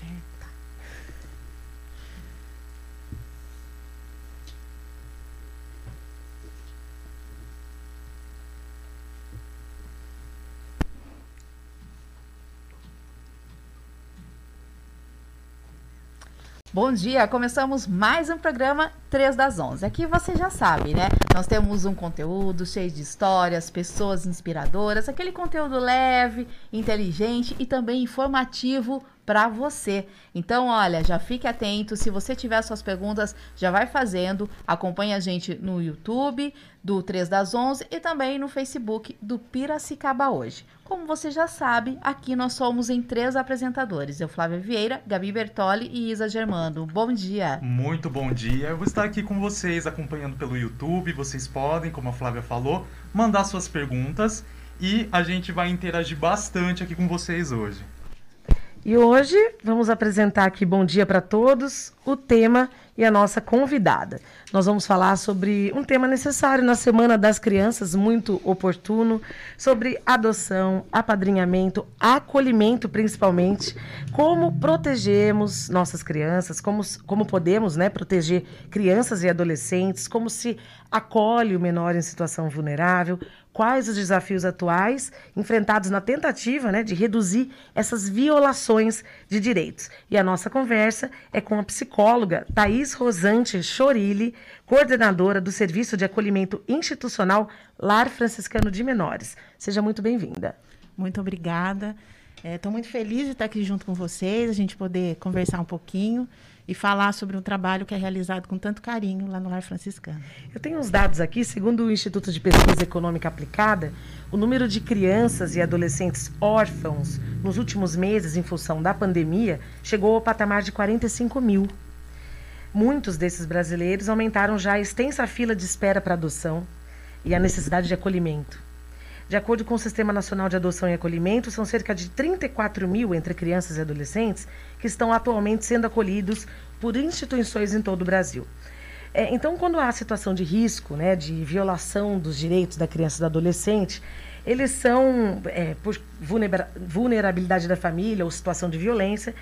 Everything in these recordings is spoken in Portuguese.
certo. Bom dia, começamos mais um programa 3 das 11. Aqui você já sabe, né? Nós temos um conteúdo cheio de histórias, pessoas inspiradoras, aquele conteúdo leve, inteligente e também informativo para você. Então, olha, já fique atento. Se você tiver suas perguntas, já vai fazendo. Acompanhe a gente no YouTube do 3 das 11 e também no Facebook do Piracicaba Hoje. Como você já sabe, aqui nós somos em três apresentadores. Eu, Flávia Vieira, Gabi Bertoli e Isa Germando. Bom dia. Muito bom dia. Eu vou estar aqui com vocês acompanhando pelo YouTube. Vocês podem, como a Flávia falou, mandar suas perguntas e a gente vai interagir bastante aqui com vocês hoje. E hoje vamos apresentar aqui Bom Dia para Todos, o tema e a nossa convidada. Nós vamos falar sobre um tema necessário na Semana das Crianças, muito oportuno, sobre adoção, apadrinhamento, acolhimento principalmente, como protegemos nossas crianças, como, como podemos né, proteger crianças e adolescentes, como se acolhe o menor em situação vulnerável, quais os desafios atuais enfrentados na tentativa né, de reduzir essas violações de direitos. E a nossa conversa é com a psicóloga Thais Rosante Chorilli, coordenadora do Serviço de Acolhimento Institucional Lar Franciscano de Menores. Seja muito bem-vinda. Muito obrigada. Estou é, muito feliz de estar aqui junto com vocês, a gente poder conversar um pouquinho e falar sobre um trabalho que é realizado com tanto carinho lá no Lar Franciscano. Eu tenho uns dados aqui, segundo o Instituto de Pesquisa Econômica Aplicada, o número de crianças e adolescentes órfãos nos últimos meses, em função da pandemia, chegou ao patamar de 45 mil. Muitos desses brasileiros aumentaram já a extensa fila de espera para adoção e a necessidade de acolhimento. De acordo com o Sistema Nacional de Adoção e Acolhimento, são cerca de 34 mil entre crianças e adolescentes que estão atualmente sendo acolhidos por instituições em todo o Brasil. É, então, quando há situação de risco, né, de violação dos direitos da criança e do adolescente, eles são, é, por vulnerabilidade da família ou situação de violência,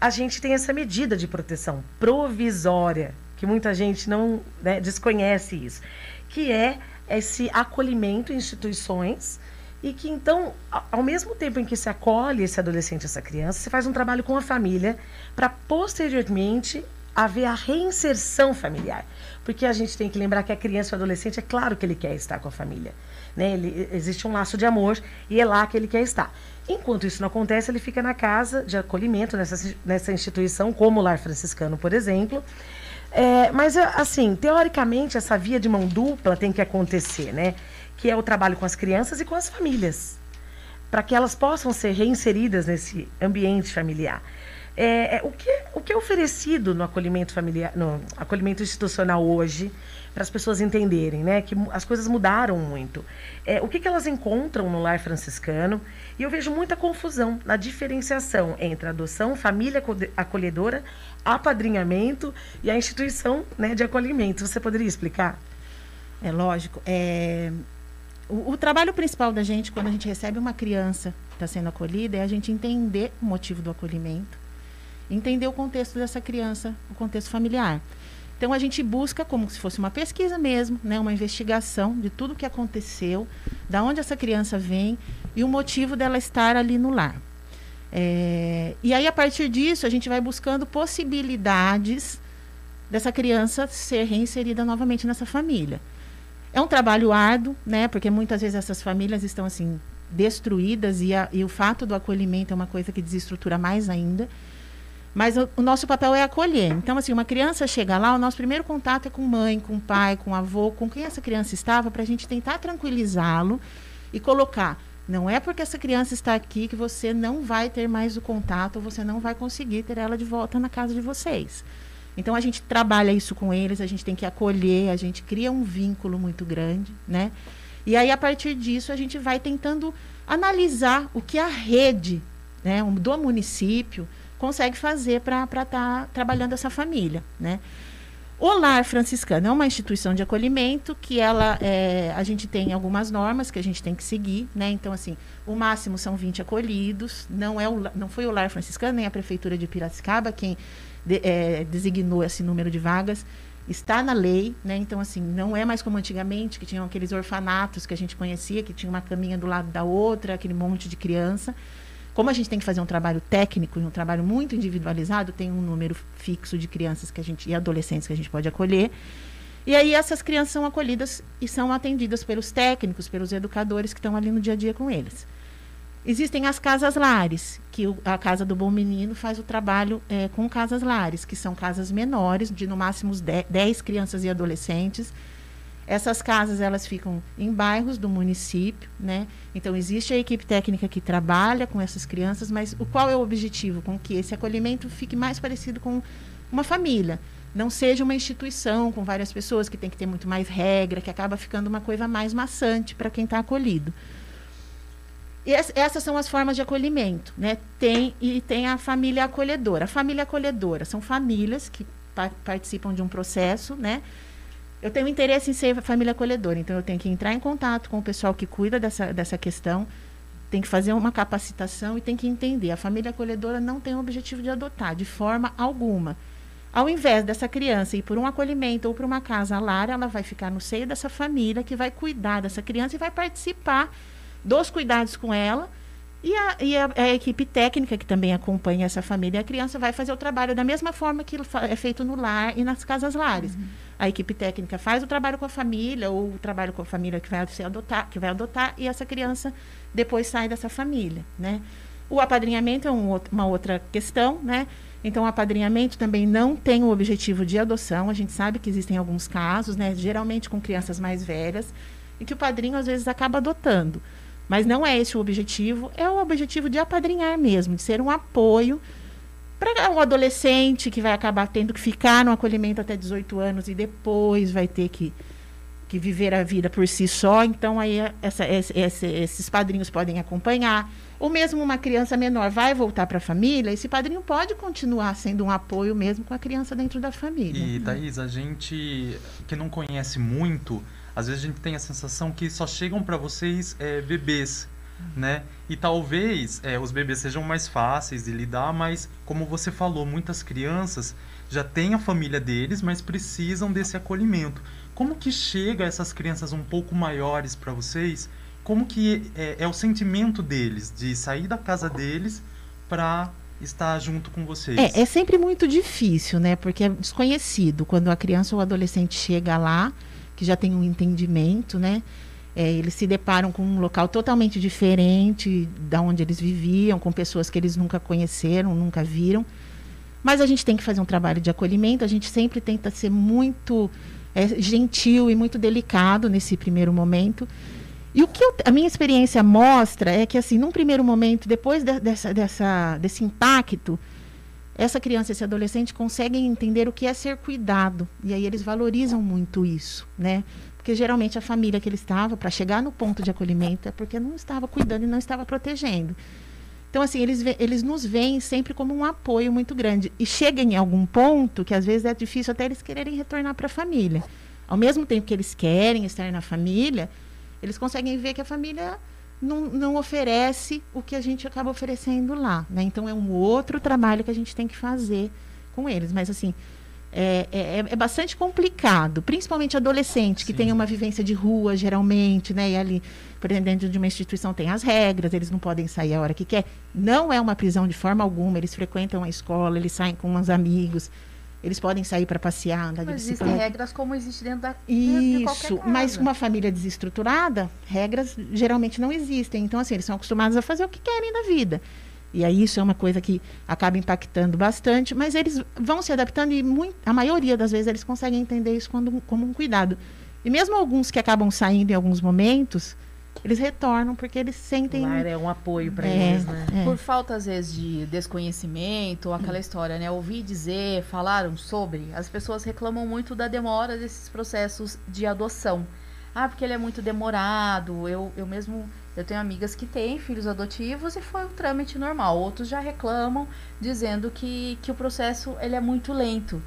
a gente tem essa medida de proteção provisória, que muita gente não né, desconhece isso, que é esse acolhimento em instituições e que então, ao mesmo tempo em que se acolhe esse adolescente, essa criança, se faz um trabalho com a família para posteriormente haver a reinserção familiar. Porque a gente tem que lembrar que a criança e o adolescente, é claro que ele quer estar com a família. Né? Ele, existe um laço de amor e é lá que ele quer estar. Enquanto isso não acontece, ele fica na casa de acolhimento, nessa, nessa instituição, como o Lar Franciscano, por exemplo, é, mas, assim, teoricamente, essa via de mão dupla tem que acontecer, né? Que é o trabalho com as crianças e com as famílias, para que elas possam ser reinseridas nesse ambiente familiar. É, é, o, que, o que é oferecido no acolhimento familiar, no acolhimento institucional hoje, para as pessoas entenderem, né? Que as coisas mudaram muito. É, o que, que elas encontram no lar franciscano? E eu vejo muita confusão na diferenciação entre adoção, família acolhedora, apadrinhamento e a instituição né, de acolhimento. Você poderia explicar? É lógico. É... O, o, trabalho principal da gente, quando a gente recebe uma criança que está sendo acolhida, é a gente entender o motivo do acolhimento, entender o contexto dessa criança, o contexto familiar. Então a gente busca como se fosse uma pesquisa mesmo, né, uma investigação de tudo o que aconteceu, da onde essa criança vem e o motivo dela estar ali no lar. É, e aí, a partir disso, a gente vai buscando possibilidades dessa criança ser reinserida novamente nessa família. É um trabalho árduo, né? Porque muitas vezes essas famílias estão assim destruídas e, a, e o fato do acolhimento é uma coisa que desestrutura mais ainda. Mas o, o, nosso papel é acolher. Então, assim, uma criança chega lá, o nosso primeiro contato é com mãe, com pai, com avô, com quem essa criança estava, para a gente tentar tranquilizá-lo e colocar não é porque essa criança está aqui que você não vai ter mais o contato, ou você não vai conseguir ter ela de volta na casa de vocês. Então a gente trabalha isso com eles, a gente tem que acolher, a gente cria um vínculo muito grande, né? E aí a partir disso a gente vai tentando analisar o que a rede, né, do município consegue fazer para estar tá trabalhando essa família, né? O Lar Franciscano é uma instituição de acolhimento que ela, é, a gente tem algumas normas que a gente tem que seguir, né? Então, assim, o máximo são 20 acolhidos, não, é o, não foi o Lar Franciscano, nem a Prefeitura de Piracicaba quem de, é, designou esse número de vagas. Está na lei, né? Então, assim, não é mais como antigamente, que tinham aqueles orfanatos que a gente conhecia, que tinha uma caminha do lado da outra, aquele monte de criança. Como a gente tem que fazer um trabalho técnico e um trabalho muito individualizado, tem um número fixo de crianças que a gente e adolescentes que a gente pode acolher. E aí essas crianças são acolhidas e são atendidas pelos técnicos, pelos educadores que estão ali no dia a dia com eles. Existem as casas lares, que o, a Casa do Bom Menino faz o trabalho é, com casas lares, que são casas menores, de no máximo 10 crianças e adolescentes, essas casas elas ficam em bairros do município, né? Então existe a equipe técnica que trabalha com essas crianças, mas o qual é o objetivo com que esse acolhimento fique mais parecido com uma família, não seja uma instituição com várias pessoas que tem que ter muito mais regra, que acaba ficando uma coisa mais maçante para quem está acolhido. E essas são as formas de acolhimento, né? Tem e tem a família acolhedora. A família acolhedora são famílias que pa participam de um processo, né? Eu tenho interesse em ser família acolhedora, então eu tenho que entrar em contato com o pessoal que cuida dessa, dessa questão, tem que fazer uma capacitação e tem que entender. A família acolhedora não tem o objetivo de adotar, de forma alguma. Ao invés dessa criança ir por um acolhimento ou por uma casa lar, ela vai ficar no seio dessa família que vai cuidar dessa criança e vai participar dos cuidados com ela. E a, e a, a equipe técnica que também acompanha essa família e a criança vai fazer o trabalho da mesma forma que é feito no lar e nas casas lares. Uhum a equipe técnica faz o trabalho com a família ou o trabalho com a família que vai ser adotar, que vai adotar e essa criança depois sai dessa família, né? O apadrinhamento é um, uma outra questão, né? Então, o apadrinhamento também não tem o objetivo de adoção. A gente sabe que existem alguns casos, né? Geralmente com crianças mais velhas, e que o padrinho às vezes acaba adotando. Mas não é esse o objetivo, é o objetivo de apadrinhar mesmo, de ser um apoio para um adolescente que vai acabar tendo que ficar no acolhimento até 18 anos e depois vai ter que, que viver a vida por si só, então aí essa, esse, esses padrinhos podem acompanhar. Ou mesmo uma criança menor vai voltar para a família, esse padrinho pode continuar sendo um apoio mesmo com a criança dentro da família. E, Thaís, a gente que não conhece muito, às vezes a gente tem a sensação que só chegam para vocês é, bebês né? E talvez é, os bebês sejam mais fáceis de lidar, mas como você falou, muitas crianças já têm a família deles, mas precisam desse acolhimento. Como que chega essas crianças um pouco maiores para vocês? Como que é, é, o sentimento deles de sair da casa deles para estar junto com vocês? É, é sempre muito difícil, né? Porque é desconhecido quando a criança ou o adolescente chega lá, que já tem um entendimento, né? É, eles se deparam com um local totalmente diferente da onde eles viviam, com pessoas que eles nunca conheceram, nunca viram. Mas a gente tem que fazer um trabalho de acolhimento, a gente sempre tenta ser muito é, gentil e muito delicado nesse primeiro momento. E o que eu, a minha experiência mostra é que, assim, num primeiro momento, depois de, dessa, dessa, desse impacto, essa criança, esse adolescente conseguem entender o que é ser cuidado. E aí eles valorizam muito isso, né? Porque geralmente a família que ele estava, para chegar no ponto de acolhimento, é porque não estava cuidando e não estava protegendo. Então, assim, eles, eles nos veem sempre como um apoio muito grande. E chega em algum ponto que às vezes é difícil até eles quererem retornar para a família. Ao mesmo tempo que eles querem estar na família, eles conseguem ver que a família não, não oferece o que a gente acaba oferecendo lá. Né? Então, é um outro trabalho que a gente tem que fazer com eles. Mas, assim, é, é, é, bastante complicado, principalmente adolescente, que Sim. tem uma vivência de rua, geralmente, né? E ali, por exemplo, dentro de uma instituição tem as regras, eles não podem sair a hora que quer. Não é uma prisão de forma alguma, eles frequentam a escola, eles saem com os amigos, eles podem sair para passear, andar mas de bicicleta. Existem regras como existe dentro da Isso, de mas uma família desestruturada, regras geralmente não existem. Então, assim, eles são acostumados a fazer o que querem da vida. E aí isso é uma coisa que acaba impactando bastante, mas eles vão se adaptando e muito, a maioria das vezes eles conseguem entender isso quando, como um cuidado. E mesmo alguns que acabam saindo em alguns momentos, eles retornam porque eles sentem. Claro, é um apoio para é, eles, né? É. Por falta, às vezes, de desconhecimento, aquela hum. história, né? Ouvi dizer, falaram sobre, as pessoas reclamam muito da demora desses processos de adoção. Ah, porque ele é muito demorado. Eu, eu mesmo eu tenho amigas que têm filhos adotivos e foi um trâmite normal. Outros já reclamam, dizendo que, que o processo ele é muito lento.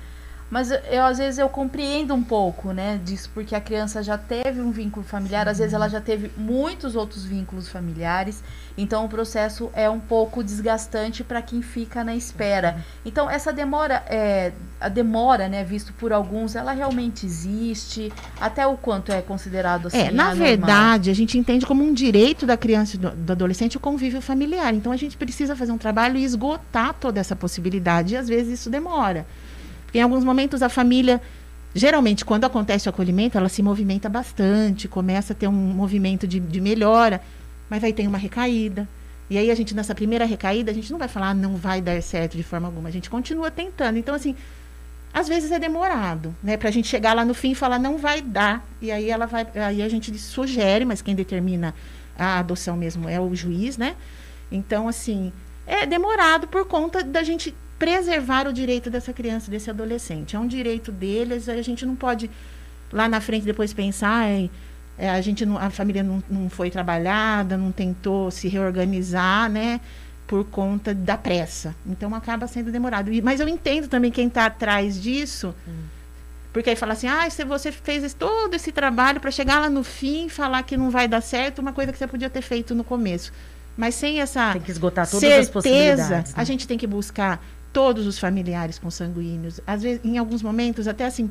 Mas eu, eu, às vezes eu compreendo um pouco, né, disso, porque a criança já teve um vínculo familiar, às vezes ela já teve muitos outros vínculos familiares, então o processo é um pouco desgastante para quem fica na espera. Então essa demora, é, a demora, né, visto por alguns, ela realmente existe? Até o quanto é considerado assim? É, na verdade, a gente entende como um direito da criança e do, do adolescente o convívio familiar. Então a gente precisa fazer um trabalho e esgotar toda essa possibilidade, e às vezes isso demora. Em alguns momentos a família, geralmente quando acontece o acolhimento, ela se movimenta bastante, começa a ter um movimento de, de melhora, mas aí tem uma recaída. E aí a gente, nessa primeira recaída, a gente não vai falar, ah, não vai dar certo de forma alguma. A gente continua tentando. Então, assim, às vezes é demorado, né? Pra gente chegar lá no fim e falar, não vai dar. E aí ela vai. Aí a gente sugere, mas quem determina a adoção mesmo é o juiz, né? Então, assim, é demorado por conta da gente preservar o direito dessa criança, desse adolescente. É um direito deles, a gente não pode lá na frente depois pensar, é, é, a gente não, a família não, não foi trabalhada, não tentou se reorganizar, né? Por conta da pressa. Então acaba sendo demorado. E, mas eu entendo também quem está atrás disso. Hum. Porque aí fala assim, ah, se você fez todo esse trabalho para chegar lá no fim e falar que não vai dar certo, uma coisa que você podia ter feito no começo. Mas sem essa tem que esgotar todas certeza, as possibilidades, né? a gente tem que buscar todos os familiares consanguíneos. Às vezes, em alguns momentos, até assim,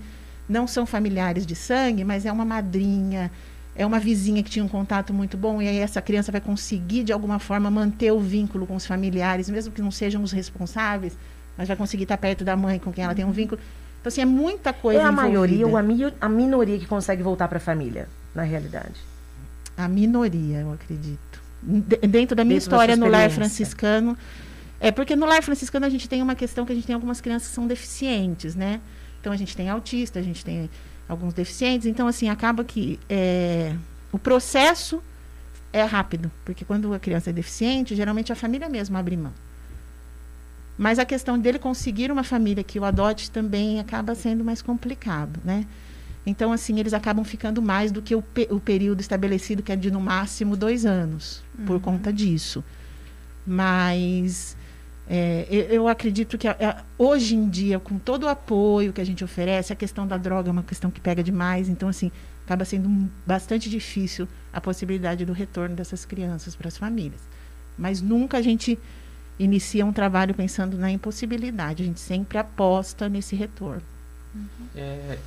não são familiares de sangue, mas é uma madrinha, é uma vizinha que tinha um contato muito bom, e aí essa criança vai conseguir, de alguma forma, manter o vínculo com os familiares, mesmo que não sejam os responsáveis, mas vai conseguir estar perto da mãe com quem ela tem um vínculo. Então, assim, é muita coisa. É a envolvida. maioria ou a, mi a minoria que consegue voltar para a família, na realidade? A minoria, eu acredito. D dentro da minha dentro história no lar franciscano, é porque no lar franciscano a gente tem uma questão que a gente tem algumas crianças que são deficientes, né? Então a gente tem autista, a gente tem alguns deficientes. Então, assim, acaba que é, o processo é rápido, porque quando a criança é deficiente, geralmente a família mesmo abre mão. Mas a questão dele conseguir uma família que o adote também acaba sendo mais complicado, né? Então, assim, eles acabam ficando mais do que o, o período estabelecido, que é de no máximo dois anos, uhum. por conta disso. Mas é, eu, acredito que hoje em dia, com todo o apoio que a gente oferece, a questão da droga é uma questão que pega demais. Então, assim, acaba sendo bastante difícil a possibilidade do retorno dessas crianças para as famílias. Mas nunca a gente inicia um trabalho pensando na impossibilidade. A gente sempre aposta nesse retorno. Uhum. É,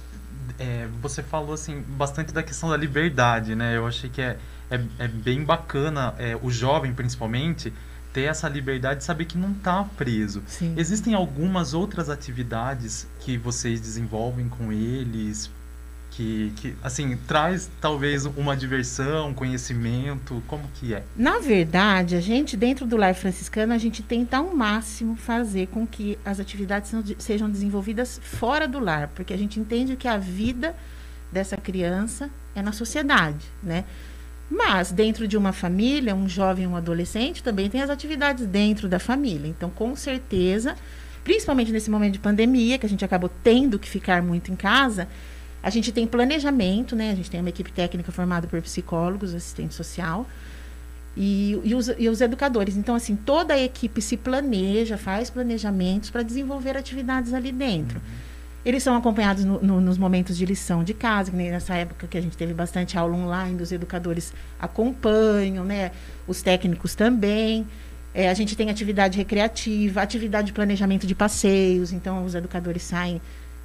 é, você falou assim bastante da questão da liberdade, né? Eu achei que é, é, é bem bacana é, o jovem, principalmente ter essa liberdade de saber que não está preso. Sim. Existem algumas outras atividades que vocês desenvolvem com eles que, que, assim, traz talvez uma diversão, conhecimento, como que é? Na verdade, a gente, dentro do Lar Franciscano, a gente tenta ao máximo fazer com que as atividades sejam desenvolvidas fora do lar, porque a gente entende que a vida dessa criança é na sociedade, né? Mas dentro de uma família, um jovem, um adolescente, também tem as atividades dentro da família. Então, com certeza, principalmente nesse momento de pandemia, que a gente acabou tendo que ficar muito em casa, a gente tem planejamento, né? A gente tem uma equipe técnica formada por psicólogos, assistente social e, e, os, e os educadores. Então, assim, toda a equipe se planeja, faz planejamentos para desenvolver atividades ali dentro. Uhum. Eles são acompanhados no, no, nos momentos de lição de casa, que nessa época que a gente teve bastante aula online, os educadores acompanham, né? Os técnicos também. É, a gente tem atividade recreativa, atividade de planejamento de passeios, então os educadores saem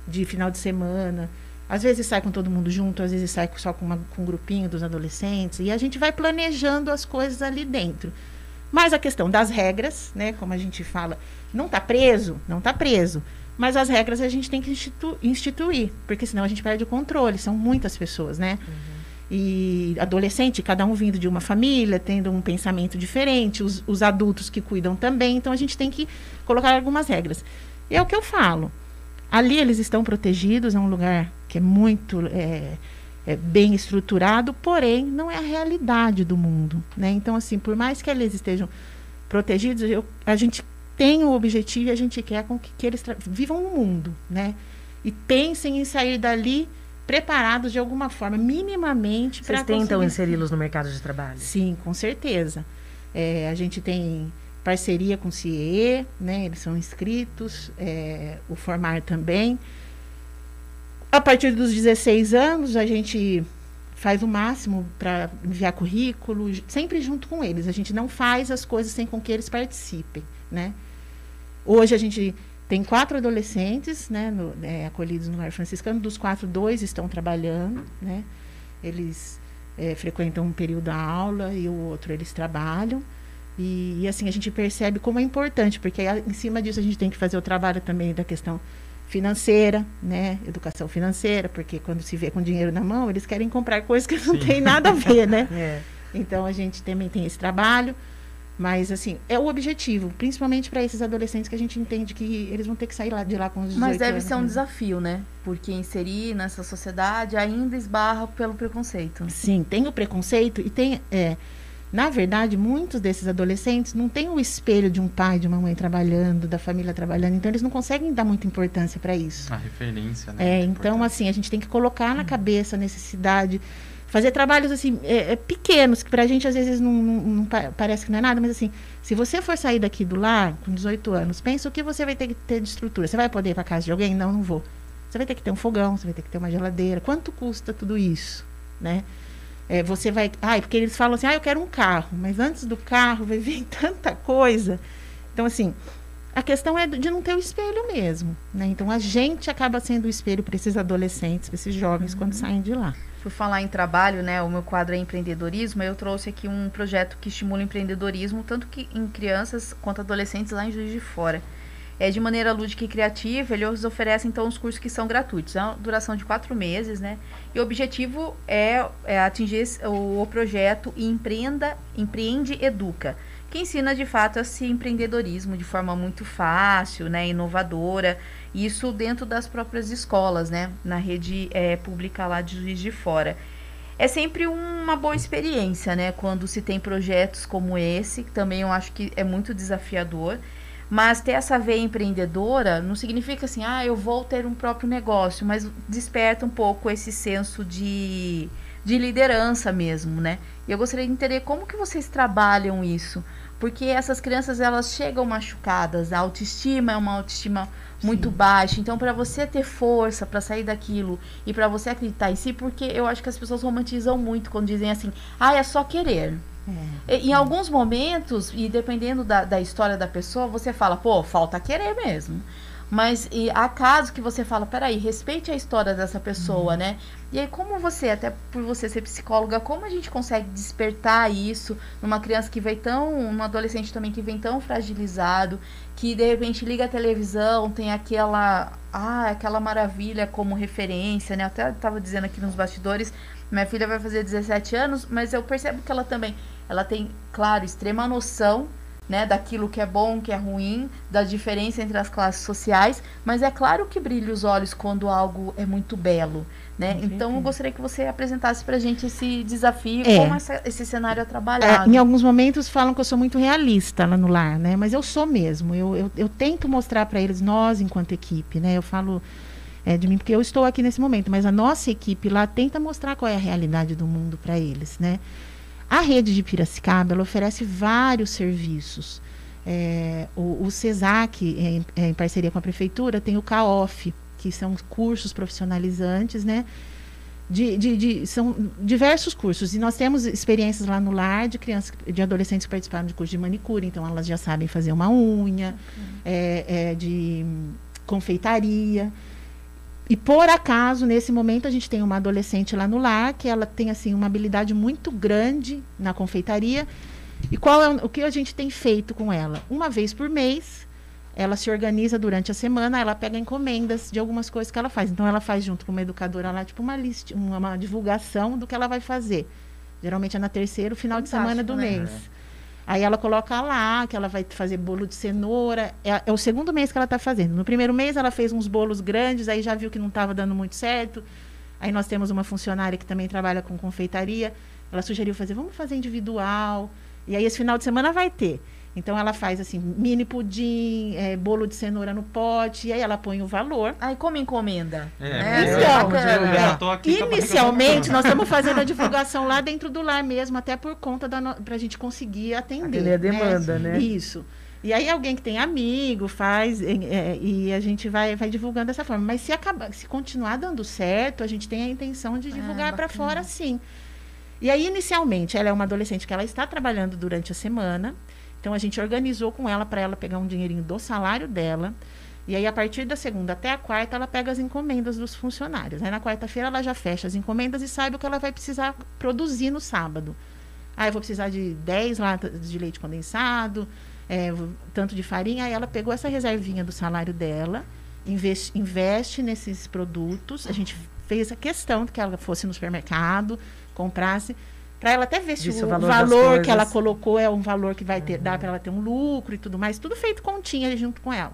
de final de semana. Às vezes sai com todo mundo junto, às vezes sai só com, uma, com um grupinho dos adolescentes. E a gente vai planejando as coisas ali dentro. Mas a questão das regras, né? Como a gente fala, não está preso? Não está preso. Mas as regras a gente tem que institu instituir, porque senão a gente perde o controle. São muitas pessoas, né? Uhum. E adolescente, cada um vindo de uma família, tendo um pensamento diferente, os, os adultos que cuidam também. Então a gente tem que colocar algumas regras. E é o que eu falo. Ali eles estão protegidos, é um lugar que é muito é, é bem estruturado, porém não é a realidade do mundo. Né? Então, assim, por mais que eles estejam protegidos, eu, a gente tem o objetivo e a gente quer com que, que eles vivam no mundo, né? E pensem em sair dali preparados de alguma forma, minimamente. Vocês tentam inseri-los no mercado de trabalho? Sim, com certeza. É, a gente tem parceria com o CIE, né? Eles são inscritos, é, o Formar também. Partir dos 16 anos, a gente faz o máximo para enviar currículo, sempre junto com eles. A gente não faz as coisas sem com que eles participem, né? Hoje a gente tem quatro adolescentes, né, no, é, acolhidos no lar franciscano. Dos quatro, dois estão trabalhando, né? Eles é, frequentam um período da aula e o outro eles trabalham. E, e, assim a gente percebe como é importante, porque aí, em cima disso a gente tem que fazer o trabalho também da questão financeira, né? Educação financeira, porque quando se vê com dinheiro na mão, eles querem comprar coisas que não tem nada a ver, né? é. Então a gente também tem esse trabalho. Mas, assim, é o objetivo, principalmente para esses adolescentes que a gente entende que eles vão ter que sair lá, de lá com os 18 Mas deve anos, ser um né? desafio, né? Porque inserir nessa sociedade ainda esbarra pelo preconceito. Sim, tem o preconceito e tem. É, na verdade, muitos desses adolescentes não têm o espelho de um pai, de uma mãe trabalhando, da família trabalhando, então eles não conseguem dar muita importância para isso. A referência, né? É, então, assim, a gente tem que colocar na cabeça a necessidade fazer trabalhos assim é, é, pequenos que para a gente às vezes não, não, não, parece que não é nada mas assim se você for sair daqui do lar com 18 anos pensa o que você vai ter que ter de estrutura. Você vai poder ir para casa de alguém? Não não vou. Você vai ter que ter um fogão você vai ter que ter uma geladeira. Quanto custa tudo isso né é, você vai ai porque eles falam assim ah eu quero um carro mas antes do carro vai vir tanta coisa então assim a questão é de não ter o espelho mesmo né então a gente acaba sendo o espelho para esses adolescentes para esses jovens uhum. quando saem de lá por falar em trabalho, né, o meu quadro é empreendedorismo, eu trouxe aqui um projeto que estimula o empreendedorismo, tanto que em crianças quanto adolescentes lá em Juiz de Fora. É de maneira lúdica e criativa, eles oferecem então os cursos que são gratuitos, é uma duração de quatro meses, né? E o objetivo é, é atingir o, o projeto Empreenda, Empreende Educa, que ensina de fato esse empreendedorismo de forma muito fácil, né, inovadora, isso dentro das próprias escolas, né? Na rede é, pública lá de Juiz de Fora. É sempre uma boa experiência, né? Quando se tem projetos como esse, que também eu acho que é muito desafiador. Mas ter essa veia empreendedora não significa assim, ah, eu vou ter um próprio negócio, mas desperta um pouco esse senso de, de liderança mesmo, né? E eu gostaria de entender como que vocês trabalham isso, porque essas crianças elas chegam machucadas, a autoestima é uma autoestima muito baixa. Então, para você ter força para sair daquilo e para você acreditar em si, porque eu acho que as pessoas romantizam muito quando dizem assim, ah, é só querer. É. Em alguns momentos, e dependendo da, da história da pessoa, você fala, pô, falta querer mesmo. Mas e há casos que você fala, peraí, respeite a história dessa pessoa, uhum. né? E aí, como você, até por você ser psicóloga, como a gente consegue despertar isso numa criança que vem tão, num adolescente também que vem tão fragilizado, que de repente liga a televisão, tem aquela, ah, aquela maravilha como referência, né? Até estava dizendo aqui nos bastidores, minha filha vai fazer 17 anos, mas eu percebo que ela também, ela tem, claro, extrema noção né, daquilo que é bom, que é ruim, da diferença entre as classes sociais, mas é claro que brilha os olhos quando algo é muito belo, né? Então eu gostaria que você apresentasse para a gente esse desafio, é. como essa, esse cenário é trabalhado. É, em alguns momentos falam que eu sou muito realista lá no lar, né? Mas eu sou mesmo. Eu, eu, eu tento mostrar para eles, nós enquanto equipe, né? Eu falo é, de mim porque eu estou aqui nesse momento, mas a nossa equipe lá tenta mostrar qual é a realidade do mundo para eles, né? A rede de Piracicaba ela oferece vários serviços. É, o, o CESAC, em, em, parceria com a prefeitura, tem o CAOF, que são cursos profissionalizantes, né? De, de, de, são diversos cursos. E nós temos experiências lá no lar de crianças, de adolescentes que participaram de curso de manicure, então elas já sabem fazer uma unha, é, é, de confeitaria. E por acaso, nesse momento, a gente tem uma adolescente lá no lar que ela tem assim uma habilidade muito grande na confeitaria. E qual é o que a gente tem feito com ela? Uma vez por mês, ela se organiza durante a semana, ela pega encomendas de algumas coisas que ela faz. Então ela faz junto com uma educadora lá, tipo uma lista, uma, divulgação do que ela vai fazer. Geralmente é na terceira, final Fantástico, de semana do né? mês. Aí ela coloca lá que ela vai fazer bolo de cenoura. É, é o segundo mês que ela está fazendo. No primeiro mês ela fez uns bolos grandes, aí já viu que não estava dando muito certo. Aí nós temos uma funcionária que também trabalha com confeitaria. Ela sugeriu fazer, vamos fazer individual. E aí esse final de semana vai ter. Então ela faz assim, mini pudim, é, bolo de cenoura no pote, e aí ela põe o valor. Aí como encomenda? É, é, então, é, inicialmente nós estamos fazendo a divulgação lá dentro do lar mesmo, até por conta da no... pra gente conseguir atender. Atender a demanda, né? né? Isso. E aí alguém que tem amigo faz e, é, e a gente vai, vai divulgando dessa forma. Mas se acabar, se continuar dando certo, a gente tem a intenção de divulgar para fora, sim. E aí inicialmente ela é uma adolescente que ela está trabalhando durante a semana. Então a gente organizou com ela para ela pegar um dinheirinho do salário dela. E aí, a partir da segunda até a quarta, ela pega as encomendas dos funcionários. Aí, na quarta-feira, ela já fecha as encomendas e sabe o que ela vai precisar produzir no sábado. Ah, eu vou precisar de 10 latas de leite condensado, é, tanto de farinha. Aí, ela pegou essa reservinha do salário dela, investe, investe nesses produtos. A gente fez a questão de que ela fosse no supermercado, comprasse para ela até ver se o, o valor, valor que ela colocou é um valor que vai ter, uhum. dá para ela ter um lucro e tudo mais, tudo feito continha junto com ela.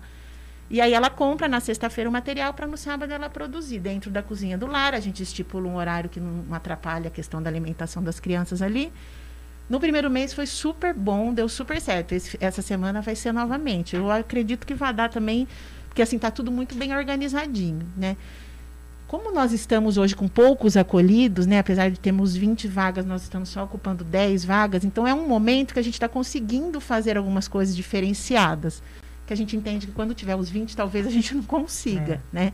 E aí ela compra na sexta-feira o material para no sábado ela produzir dentro da cozinha do lar. A gente estipula um horário que não atrapalha a questão da alimentação das crianças ali. No primeiro mês foi super bom, deu super certo. Esse, essa semana vai ser novamente. Eu acredito que vai dar também, porque assim tá tudo muito bem organizadinho, né? Como nós estamos hoje com poucos acolhidos, né, apesar de termos 20 vagas, nós estamos só ocupando 10 vagas, então é um momento que a gente está conseguindo fazer algumas coisas diferenciadas que a gente entende que quando tiver os 20, talvez a gente não consiga, é. né?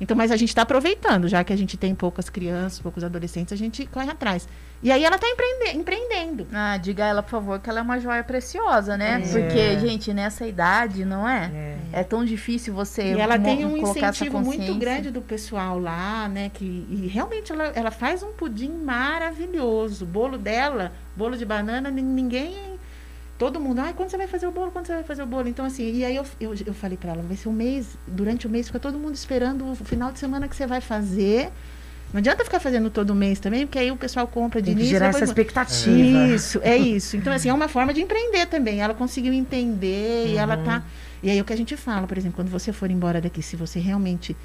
Então, mas a gente está aproveitando, já que a gente tem poucas crianças, poucos adolescentes, a gente corre atrás. E aí ela está empreende empreendendo. Ah, diga a ela, por favor, que ela é uma joia preciosa, né? É. Porque, gente, nessa idade, não é? é? É, tão difícil você E ela tem um incentivo muito grande do pessoal lá, né? Que, e realmente ela, ela faz um pudim maravilhoso. O bolo dela, bolo de banana, ninguém todo mundo, ai, quando você vai fazer o bolo? Quando você vai fazer o bolo? Então, assim, e aí eu, eu, eu falei para ela, vai ser um mês, durante o mês fica todo mundo esperando o final de semana que você vai fazer. Não adianta ficar fazendo todo mês também, porque aí o pessoal compra de Tem início. gerar essa expectativa. Isso, é isso. Então, assim, é uma forma de empreender também. Ela conseguiu entender uhum. e ela tá. E aí o que a gente fala, por exemplo, quando você for embora daqui, se você realmente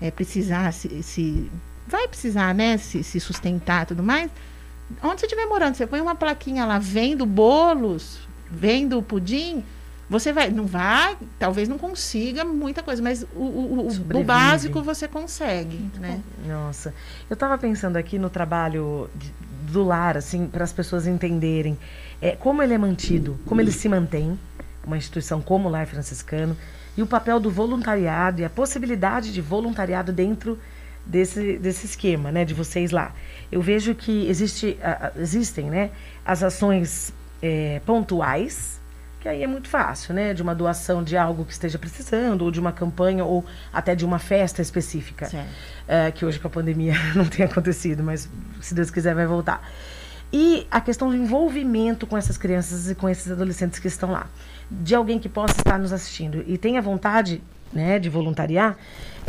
é, precisar, se, se vai precisar, né, se, se sustentar e tudo mais, onde você estiver morando, você põe uma plaquinha lá, vendo bolos, vendo o pudim, você vai, não vai, talvez não consiga muita coisa, mas o, o, o básico você consegue, né? Nossa, eu estava pensando aqui no trabalho de, do lar, assim, para as pessoas entenderem é, como ele é mantido, como ele se mantém, uma instituição como o Lar Franciscano, e o papel do voluntariado e a possibilidade de voluntariado dentro desse, desse esquema, né, de vocês lá. Eu vejo que existe, existem, né, as ações é, pontuais, que aí é muito fácil, né? De uma doação de algo que esteja precisando, ou de uma campanha, ou até de uma festa específica. É, que hoje com a pandemia não tem acontecido, mas se Deus quiser vai voltar. E a questão do envolvimento com essas crianças e com esses adolescentes que estão lá. De alguém que possa estar nos assistindo e tenha vontade né, de voluntariar,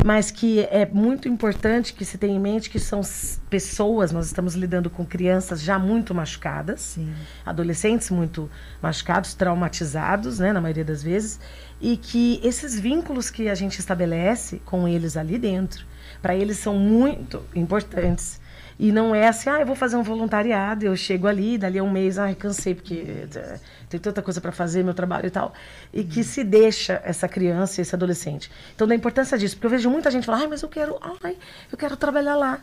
mas que é muito importante que se tenha em mente que são pessoas, nós estamos lidando com crianças já muito machucadas, Sim. adolescentes muito machucados, traumatizados, né, na maioria das vezes, e que esses vínculos que a gente estabelece com eles ali dentro, para eles são muito importantes. E não é assim, ah, eu vou fazer um voluntariado, eu chego ali, dali a um mês, ai, cansei, porque eh, tem tanta coisa para fazer, meu trabalho e tal. E que se deixa essa criança, esse adolescente. Então, da importância disso, porque eu vejo muita gente falar, ai, mas eu quero, ai, eu quero trabalhar lá.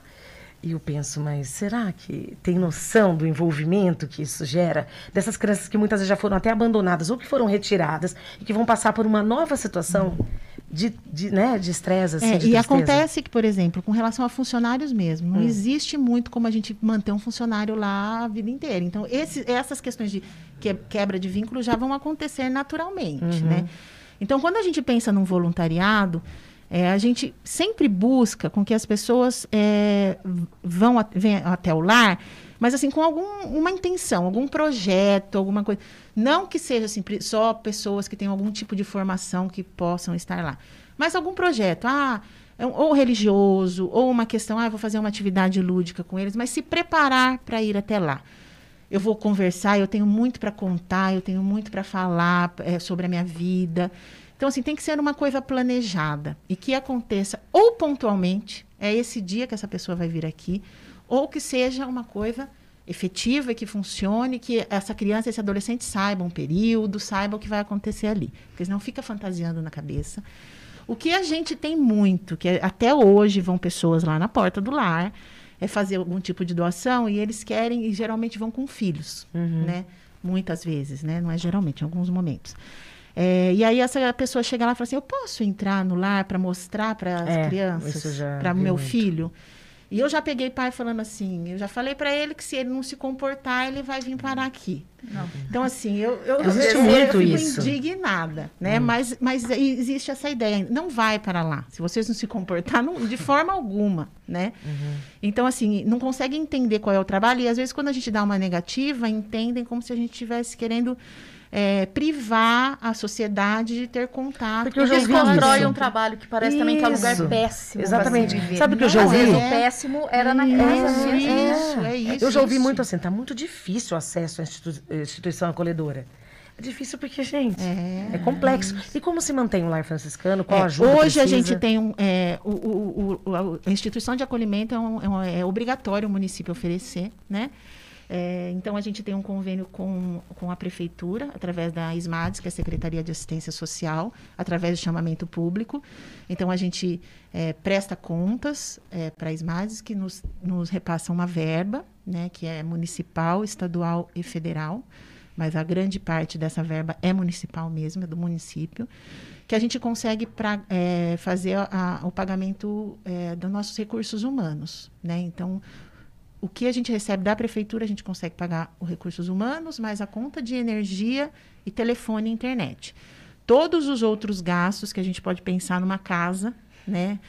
E eu penso, mas será que tem noção do envolvimento que isso gera? Dessas crianças que muitas vezes já foram até abandonadas ou que foram retiradas e que vão passar por uma nova situação de de né, de estresse, assim, é, de E acontece que, por exemplo, com relação a funcionários mesmo, não hum. existe muito como a gente manter um funcionário lá a vida inteira. Então, esse, essas questões de quebra de vínculo já vão acontecer naturalmente, uhum. né? Então, quando a gente pensa num voluntariado, é, a gente sempre busca com que as pessoas é, vão a, até o lar, mas assim com alguma intenção, algum projeto, alguma coisa. Não que seja assim, só pessoas que tenham algum tipo de formação que possam estar lá, mas algum projeto, ah, é ou religioso, ou uma questão, ah, vou fazer uma atividade lúdica com eles, mas se preparar para ir até lá. Eu vou conversar, eu tenho muito para contar, eu tenho muito para falar é, sobre a minha vida. Então, assim, tem que ser uma coisa planejada e que aconteça ou pontualmente, é esse dia que essa pessoa vai vir aqui, ou que seja uma coisa efetiva, que funcione, que essa criança, esse adolescente saiba um período, saiba o que vai acontecer ali. Porque senão fica fantasiando na cabeça. O que a gente tem muito, que até hoje vão pessoas lá na porta do lar, é fazer algum tipo de doação e eles querem, e geralmente vão com filhos, uhum. né? Muitas vezes, né? Não é geralmente, em alguns momentos É, e aí essa pessoa chega lá e fala assim: eu posso entrar no lar para mostrar para as É, crianças, para vi meu muito. filho? E eu já peguei pai falando assim, eu já falei para ele que se ele não se comportar, ele vai vir parar aqui. Não. Então, assim, eu, eu, Existe eu, muito eu fico isso. indignada, Hum. né? Mas, mas existe essa ideia, não vai para lá. Se vocês não se comportar, não- de forma alguma, né? Uhum. Então, assim, não consegue entender qual é o trabalho. E às vezes, quando a gente dá uma negativa, entendem como se a gente estivesse querendo é, privar a sociedade de ter contato. Porque eu com já Eles isso. constroem um trabalho que parece também que é um lugar Isso. péssimo. Exatamente. Sabe o que eu já vezes ouvi? o péssimo era na casa Isso, isso, é isso. Eu já ouvi isso. muito assim, tá muito difícil o acesso à institu- eh, instituição acolhedora. É difícil porque, gente, é, complexo. E como se mantém o lar franciscano? Qual É, ajuda hoje a precisa? gente tem um. é, o, o- o- o- a instituição de acolhimento é, um- é um- é obrigatório o município oferecer, né? É, então a gente tem um convênio com, com a prefeitura, através da SMADES, que é a Secretaria de Assistência Social, através do chamamento público. Então a gente é, presta contas para a SMADES, que nos, nos repassa uma verba, né, que é municipal, estadual e federal mas a grande parte dessa verba é municipal mesmo, é do município, que a gente consegue pra, é, fazer a- a- o pagamento é, dos nossos recursos humanos. Né? Então, o que a gente recebe da prefeitura, a gente consegue pagar os recursos humanos, mais a conta de energia e telefone e internet. Todos os outros gastos que a gente pode pensar numa casa, né?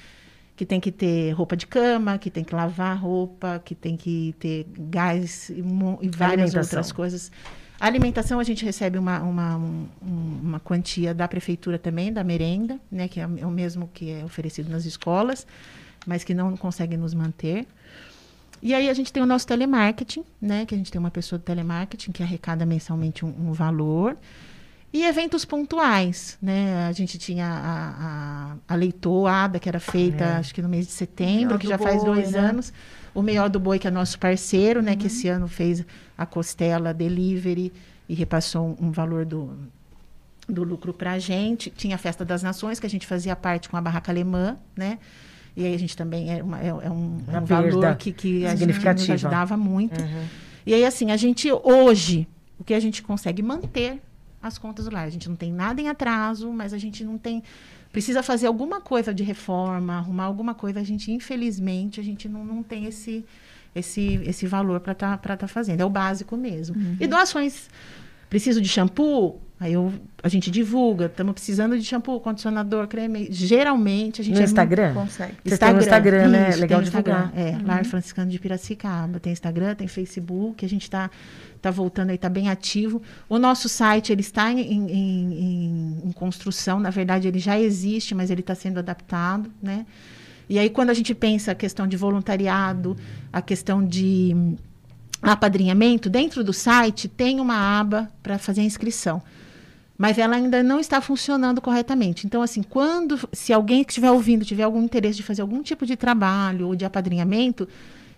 que tem que ter roupa de cama, que tem que lavar roupa, que tem que ter gás e, e várias outras coisas. A alimentação a gente recebe uma, uma, um- uma quantia da prefeitura também, da merenda, né, que é o mesmo que é oferecido nas escolas, mas que não consegue nos manter. E aí a gente tem o nosso telemarketing, né, que a gente tem uma pessoa do telemarketing que arrecada mensalmente um, um valor. E eventos pontuais, né? A gente tinha a, a, a leitoada, que era feita, É. acho que no mês de setembro, que já faz Boi, dois né? anos. O Melhor do Boi, que é nosso parceiro, né? Que esse ano fez a costela delivery e repassou um, um valor do, do lucro para a gente. Tinha a Festa das Nações, que a gente fazia parte com a Barraca Alemã, né? E aí a gente também é, uma- é- é um, Uma um valor que, que a gente nos ajudava muito. Uhum. E aí, assim, a gente hoje, o que a gente consegue manter as contas do lar. A gente não tem nada em atraso, mas a gente não tem. Precisa fazer alguma coisa de reforma, arrumar alguma coisa. A gente, infelizmente, a gente não, não tem esse, esse, esse valor para estar tá fazendo. É o básico mesmo. E doações. Preciso de shampoo? Aí eu, a gente divulga. Estamos precisando de shampoo, condicionador, creme. Geralmente a gente No é muito- Instagram? Consegue. No Instagram, né? Isso, Legal tem Instagram. divulgar. É, Lar Franciscano de Piracicaba. Tem Instagram, tem Facebook, a gente está tá voltando aí, está bem ativo. O nosso site, ele está em, em- em- em construção, na verdade ele já existe, mas ele está sendo adaptado, né? E aí quando a gente pensa a questão de voluntariado, a questão de apadrinhamento, dentro do site tem uma aba para fazer a inscrição mas ela ainda não está funcionando corretamente. Então, assim, quando, se alguém que estiver ouvindo tiver algum interesse de fazer algum tipo de trabalho ou de apadrinhamento,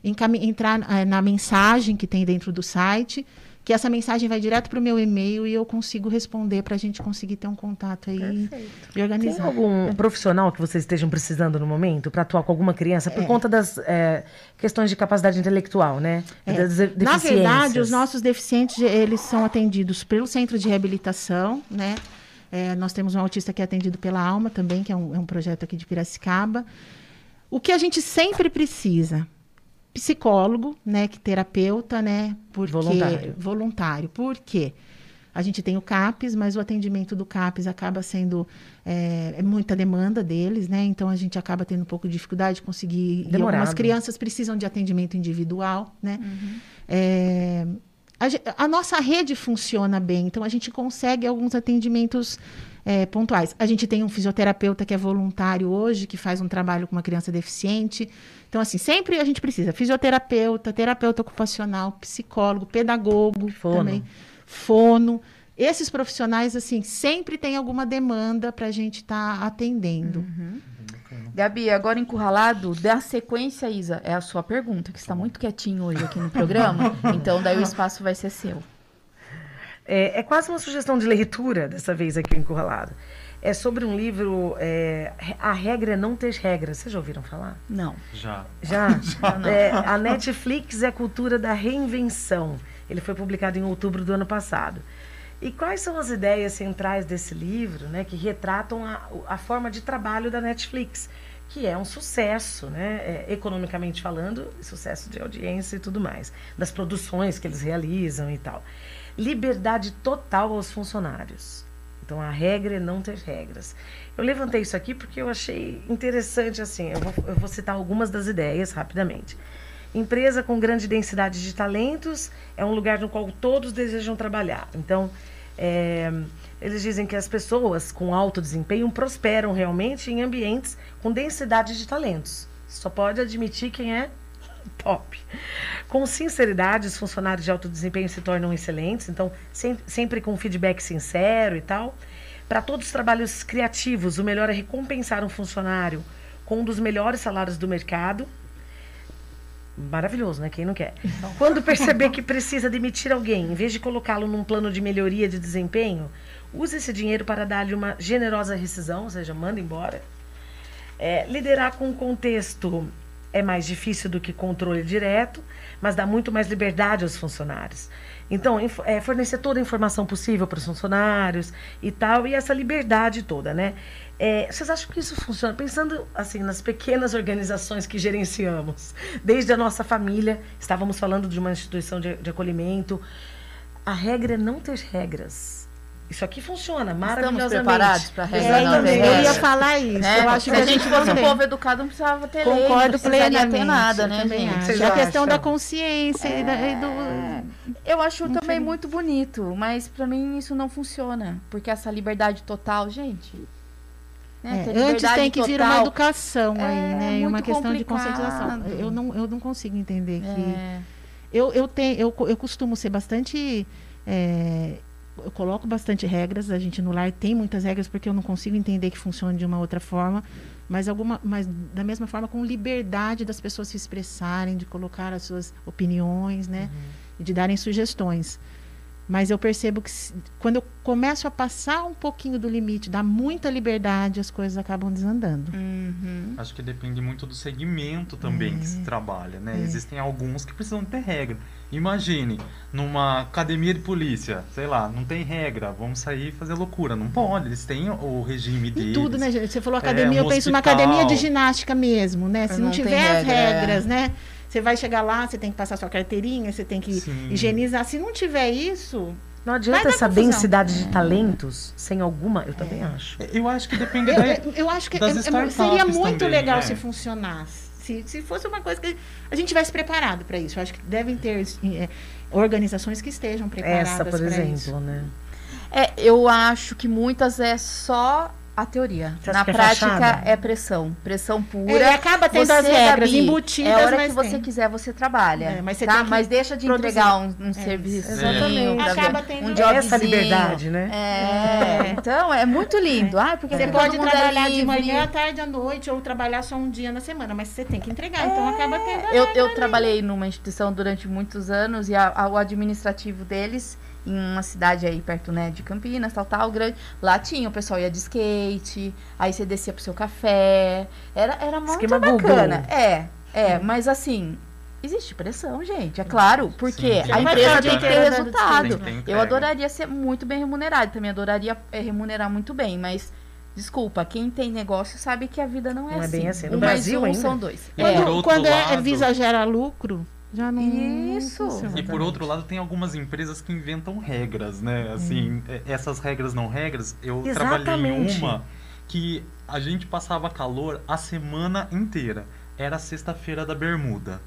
entrar eh, na mensagem que tem dentro do site, que essa mensagem vai direto para o meu e-mail e eu consigo responder para a gente conseguir ter um contato aí Perfeito. e Tem organizar. algum profissional que vocês estejam precisando no momento para atuar com alguma criança É. por conta das é, questões de capacidade intelectual, né? É. Das Na verdade, os nossos deficientes, eles são atendidos pelo centro de reabilitação, né? É, nós temos um autista que é atendido pela Alma também, que é um, é um projeto aqui de Piracicaba. O que a gente sempre precisa? Psicólogo, né? Que terapeuta, né? Porque, Voluntário. Voluntário. Por quê? A gente tem o CAPES, mas o atendimento do CAPES acaba sendo é, é muita demanda deles, né? Então a gente acaba tendo um pouco de dificuldade de conseguir. E Demorado. algumas crianças precisam de atendimento individual, né? É, a, a nossa rede funciona bem, então a gente consegue alguns atendimentos é, pontuais. A gente tem um fisioterapeuta que é voluntário hoje, que faz um trabalho com uma criança deficiente. Então, assim, sempre a gente precisa fisioterapeuta, terapeuta ocupacional, psicólogo, pedagogo Fono. também, fono. Esses profissionais, assim, sempre tem alguma demanda para a gente estar atendendo. Gabi, agora encurralado, dá sequência, Isa. É a sua pergunta, que está muito quietinho hoje aqui no programa. então, daí o espaço vai ser seu. É, é quase uma sugestão de leitura dessa vez aqui, o Encurralado. É sobre um livro, é, A Regra é Não Ter Regras. Vocês já ouviram falar? Não. Já. Já? não. É, a Netflix é a cultura da reinvenção. Ele foi publicado em outubro do ano passado. E quais são as ideias centrais desse livro, né, que retratam a, a forma de trabalho da Netflix, que é um sucesso, né, é, economicamente falando, sucesso de audiência e tudo mais, das produções que eles realizam e tal. Liberdade total aos funcionários. Então a regra é não ter regras. Eu levantei isso aqui porque eu achei interessante assim. Eu vou, eu vou citar algumas das ideias rapidamente. Empresa com grande densidade de talentos é um lugar no qual todos desejam trabalhar. Então, é, eles dizem que as pessoas com alto desempenho prosperam realmente em ambientes com densidade de talentos. Só pode admitir quem é top. Com sinceridade, os funcionários de alto desempenho se tornam excelentes, então sem, sempre com feedback sincero e tal. Para todos os trabalhos criativos, o melhor é recompensar um funcionário com um dos melhores salários do mercado maravilhoso, né? Quem não quer? Quando perceber que precisa demitir alguém, em vez de colocá-lo num plano de melhoria de desempenho, use esse dinheiro para dar-lhe uma generosa rescisão, ou seja, manda embora. É, liderar com contexto é mais difícil do que controle direto, mas dá muito mais liberdade aos funcionários. Então, é, fornecer toda a informação possível para os funcionários e tal, e essa liberdade toda, né? É, vocês acham que isso funciona? Pensando assim nas pequenas organizações que gerenciamos, desde a nossa família, estávamos falando de uma instituição de, de acolhimento. A regra é não ter regras. Isso aqui funciona maravilhosamente. Estamos preparados para regra é, Eu ia falar isso. É, eu acho se que a gente fosse um povo educado, não precisava ter lei, não Concordo precisaria plenamente. ter nada, né, também gente? É a questão acham? da consciência e, da, e do. Eu acho também muito bonito, mas pra mim isso não funciona. Porque essa liberdade total, gente. né, É, antes tem que vir uma total, educação aí, é né? E uma questão de complicado. conscientização. Eu não, eu não consigo entender que. É, Eu, eu, tenho, eu, eu costumo ser bastante. é, eu coloco bastante regras. A gente no lar tem muitas regras porque eu não consigo entender que funciona de uma outra forma. Mas, alguma, mas da mesma forma, com liberdade das pessoas se expressarem, de colocar as suas opiniões, né? E de darem sugestões. Mas eu percebo que se- quando eu começo a passar um pouquinho do limite, dar muita liberdade, as coisas acabam desandando. uhum. Acho que depende muito do segmento também que se trabalha, né? É. Existem alguns que precisam ter regra. Imagine, numa academia de polícia, sei lá, não tem regra, vamos sair e fazer loucura. Não pode, eles têm o regime Em deles. tudo, né, gente? Você falou É, academia, um eu penso numa hospital. academia de ginástica mesmo, né? Se Não não, tiver as regra, é. regras, né? Você vai chegar lá, você tem que passar sua carteirinha, você tem que Sim. higienizar. Se não tiver isso, Não adianta essa confusão. densidade de talentos sem alguma, eu também acho. Eu acho que depende eu, da. eu- acho que das é- é- seria muito também, legal né? se funcionasse. Se, se fosse uma coisa que a gente tivesse preparado para isso. Eu acho que devem ter é, organizações que estejam preparadas Essa, por exemplo, isso. né? É, eu acho que muitas é só a teoria. Você Na é prática fachada? é pressão. Pressão pura. É, e acaba tendo as Você, regras Gabi, embutidas, É a hora mas que você tem. quiser, você trabalha. É, mas você tá? mas deixa de produzir. entregar um, um É, serviço. exatamente. Acaba tendo um essa jobzinho. Essa liberdade, né? É, então é muito lindo. Ah, porque Você pode é trabalhar de manhã, à tarde, à noite, ou trabalhar só um dia na semana, mas você tem que entregar, então acaba tendo. Eu, eu ali. trabalhei numa instituição durante muitos anos e a- a- o administrativo deles, em uma cidade aí perto né, de Campinas, tal, tal, grande, lá tinha, o pessoal ia de skate, aí você descia pro seu café. Era, era muito Esquema bacana. Google. É, é, mas assim. Existe pressão, gente, é claro, porque Sim, a tem empresa que tem que ter, né? resultado. Tem que ter Eu adoraria ser muito bem remunerado, também adoraria é, remunerar muito bem, mas desculpa, quem tem negócio sabe que a vida não é Não é assim. bem assim. No Um Brasil mais um ainda. são dois. E É. Quando, quando é, é visa gera lucro, já não. Isso. E por outro lado, tem algumas empresas que inventam regras, né? Assim, é- essas regras não regras, eu trabalhei em Exatamente. uma que a gente passava calor a semana inteira. Era a sexta-feira da bermuda.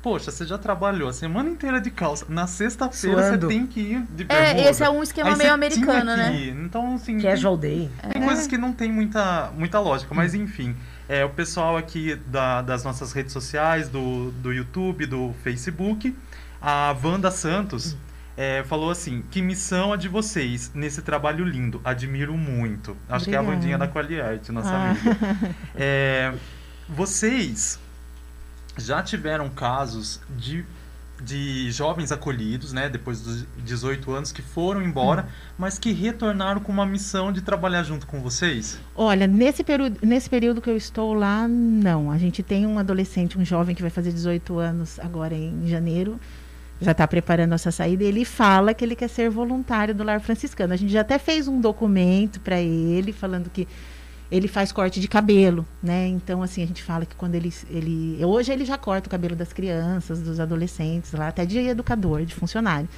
Poxa, você já trabalhou a semana inteira de calça. Na sexta-feira você tem que ir de bermuda. É, esse é um esquema Aí meio americano, né? ir. Então, assim, Casual day. tem coisas que não tem muita, muita lógica, mas Hum. enfim. É, o pessoal aqui da- das nossas redes sociais, do, do YouTube, do Facebook, a Wanda Santos é, falou assim: que missão a de vocês nesse trabalho lindo. Admiro muito. Acho que é a Obrigada. Vandinha da Qualiarte, nossa Ah. amiga. É, vocês já tiveram casos de, de jovens acolhidos, né, depois dos 18 anos, que foram embora, mas que retornaram com uma missão de trabalhar junto com vocês? Olha, nesse período, nesse período que eu estou lá, não. A gente tem um adolescente, um jovem que vai fazer 18 anos agora em janeiro, já está preparando essa saída. E ele fala que ele quer ser voluntário do Lar Franciscano. A gente já até fez um documento para ele falando que ele faz corte de cabelo, né? Então, assim, a gente fala que quando ele, ele. Hoje ele já corta o cabelo das crianças, dos adolescentes, lá, até de educador, de funcionário.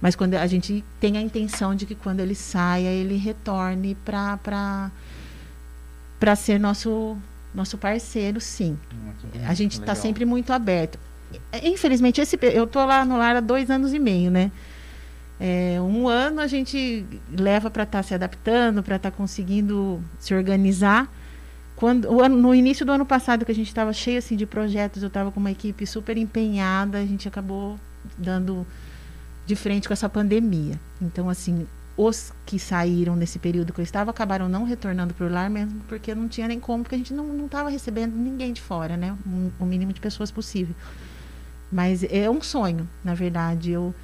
Mas quando a gente tem a intenção de que quando ele saia, ele retorne para ser nosso nosso parceiro, sim. A gente está sempre muito aberto. Infelizmente, esse, eu tô lá no lar há dois anos e meio, né? É, um ano a gente leva para estar tá se adaptando, para estar tá conseguindo se organizar. Quando, ano, no início do ano passado, que a gente estava cheio assim, de projetos, eu estava com uma equipe super empenhada, a gente acabou dando de frente com essa pandemia. Então, assim, os que saíram nesse período que eu estava acabaram não retornando para o lar mesmo porque não tinha nem como, porque a gente não estava recebendo ninguém de fora, né? Um, o mínimo de pessoas possível. Mas é um sonho, na verdade. Eu,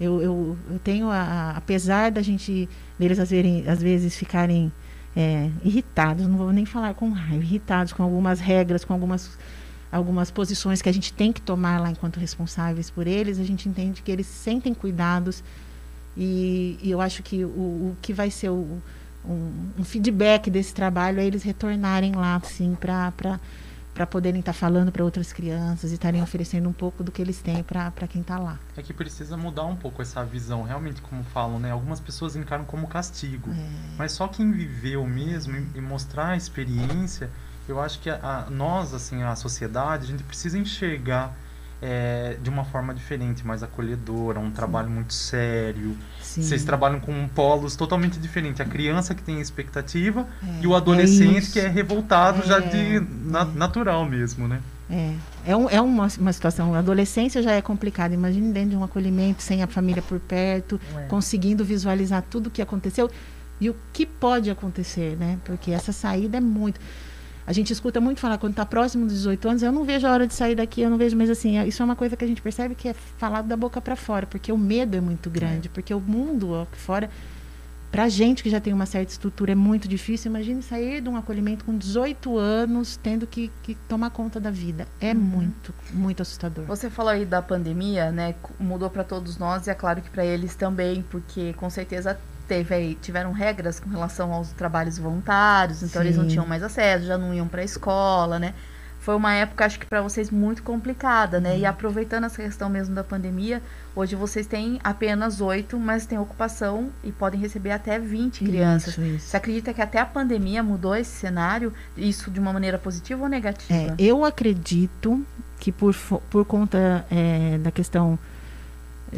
eu, eu, eu tenho, a, a, apesar da gente, deles às vezes, às vezes ficarem é, irritados, não vou nem falar com raiva, irritados com algumas regras, com algumas, algumas posições que a gente tem que tomar lá enquanto responsáveis por eles, a gente entende que eles sentem cuidados e, e eu acho que o, o que vai ser o, um, um, feedback desse trabalho é eles retornarem lá, assim, para para poderem estar tá falando para outras crianças e estarem oferecendo um pouco do que eles têm para quem está lá. É que precisa mudar um pouco essa visão, realmente, como falam, né? Algumas pessoas encaram como castigo, é. mas só quem viveu mesmo e, e mostrar a experiência, eu acho que a, a, nós, assim, a sociedade, a gente precisa enxergar é, de uma forma diferente, mais acolhedora, um Sim. trabalho muito sério. Sim. Vocês trabalham com polos totalmente diferentes. A criança que tem expectativa é, e o adolescente é que é revoltado já de é, na, é. natural mesmo, né? É, é, um, é uma, uma situação. A adolescência já é complicada. Imagine dentro de um acolhimento, sem a família por perto, conseguindo visualizar tudo o que aconteceu e o que pode acontecer, né? Porque essa saída é muito. A gente escuta muito falar quando está próximo dos 18 anos, eu não vejo a hora de sair daqui, eu não vejo, mas assim, isso é uma coisa que a gente percebe que é falado da boca para fora, porque o medo é muito grande, é. porque o mundo aqui fora, para gente que já tem uma certa estrutura, é muito difícil. Imagine sair de um acolhimento com 18 anos, tendo que, que tomar conta da vida. É uhum. muito, muito assustador. Você falou aí da pandemia, né? Mudou para todos nós e é claro que para eles também, porque com certeza teve aí, tiveram regras com relação aos trabalhos voluntários, então Sim. eles não tinham mais acesso, já não iam para a escola, né? Foi uma época, acho que para vocês, muito complicada, né? Uhum. E aproveitando essa questão mesmo da pandemia, hoje vocês têm apenas oito, mas têm ocupação e podem receber até 20 crianças. Isso, isso. Você acredita que até a pandemia mudou esse cenário? Isso de uma maneira positiva ou negativa? É, eu acredito que por, por conta é, da questão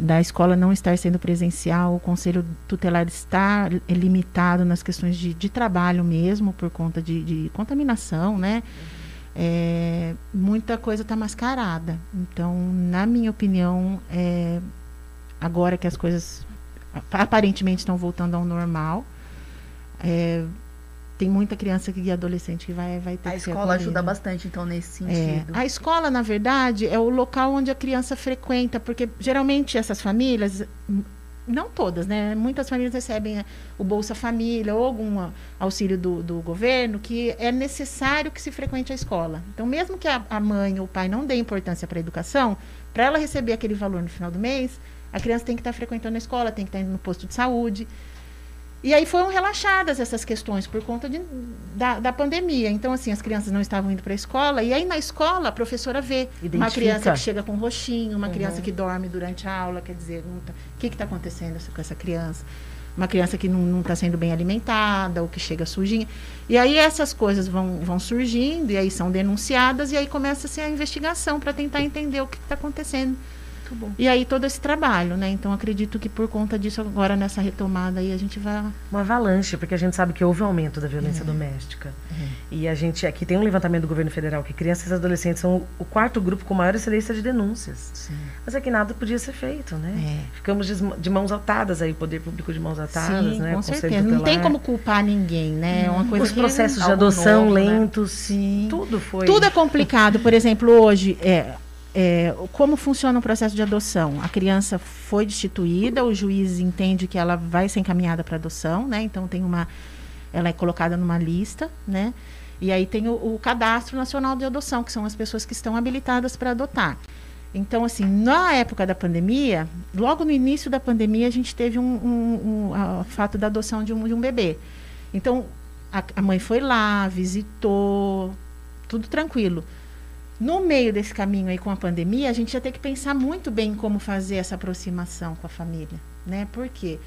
da escola não estar sendo presencial, o conselho tutelar está limitado nas questões de, de trabalho mesmo, por conta de, de contaminação, né? É, muita coisa está mascarada. Então, na minha opinião, é, agora que as coisas aparentemente estão voltando ao normal, é, tem muita criança e adolescente que vai, vai ter a que escola ajuda bastante então nesse é, sentido. é, a escola na verdade é o local onde a criança frequenta porque geralmente essas famílias não todas né muitas famílias recebem o bolsa família ou algum auxílio do, do governo que é necessário que se frequente a escola. Então mesmo que a, a mãe ou o pai não dê importância para a educação para ela receber aquele valor no final do mês a criança tem que estar frequentando a escola tem que estar indo no posto de saúde e aí foram relaxadas essas questões por conta de, da, da pandemia. Então, assim, as crianças não estavam indo para a escola. E aí, na escola, a professora vê Identifica. uma criança que chega com roxinho, uma uhum. criança que dorme durante a aula, quer dizer, tá, o que está acontecendo com essa criança? Uma criança que não está sendo bem alimentada, ou que chega sujinha. E aí essas coisas vão, vão surgindo, e aí são denunciadas, e aí começa-se a investigação para tentar entender o que está acontecendo muito bom. E aí todo esse trabalho, né? Então acredito que por conta disso agora nessa retomada aí a gente vai uma avalanche, porque a gente sabe que houve um aumento da violência é. doméstica. É. E a gente aqui tem um levantamento do governo federal que crianças e adolescentes são o quarto grupo com maior incidência de denúncias. Sim. Mas é que nada podia ser feito, né? É. Ficamos de, mãos atadas aí, o poder público de mãos atadas, sim, né? Com certeza. Não tem como culpar ninguém, né? É uma coisa Os processos de adoção novo, né? lentos, né? sim. Tudo foi. Tudo é complicado. Por exemplo, hoje é é, como funciona o processo de adoção? A criança foi destituída, o juiz entende que ela vai ser encaminhada para adoção, né? Então tem uma, ela é colocada numa lista, né? E aí tem o, o, cadastro nacional de adoção, que são as pessoas que estão habilitadas para adotar. Então, assim, na época da pandemia, logo no início da pandemia, a gente teve um, um, um fato da adoção de um, de um bebê. Então, a, a mãe foi lá, visitou, tudo tranquilo. No meio desse caminho aí com a pandemia, a gente ia ter que pensar muito bem como fazer essa aproximação com a família, né? Por quê?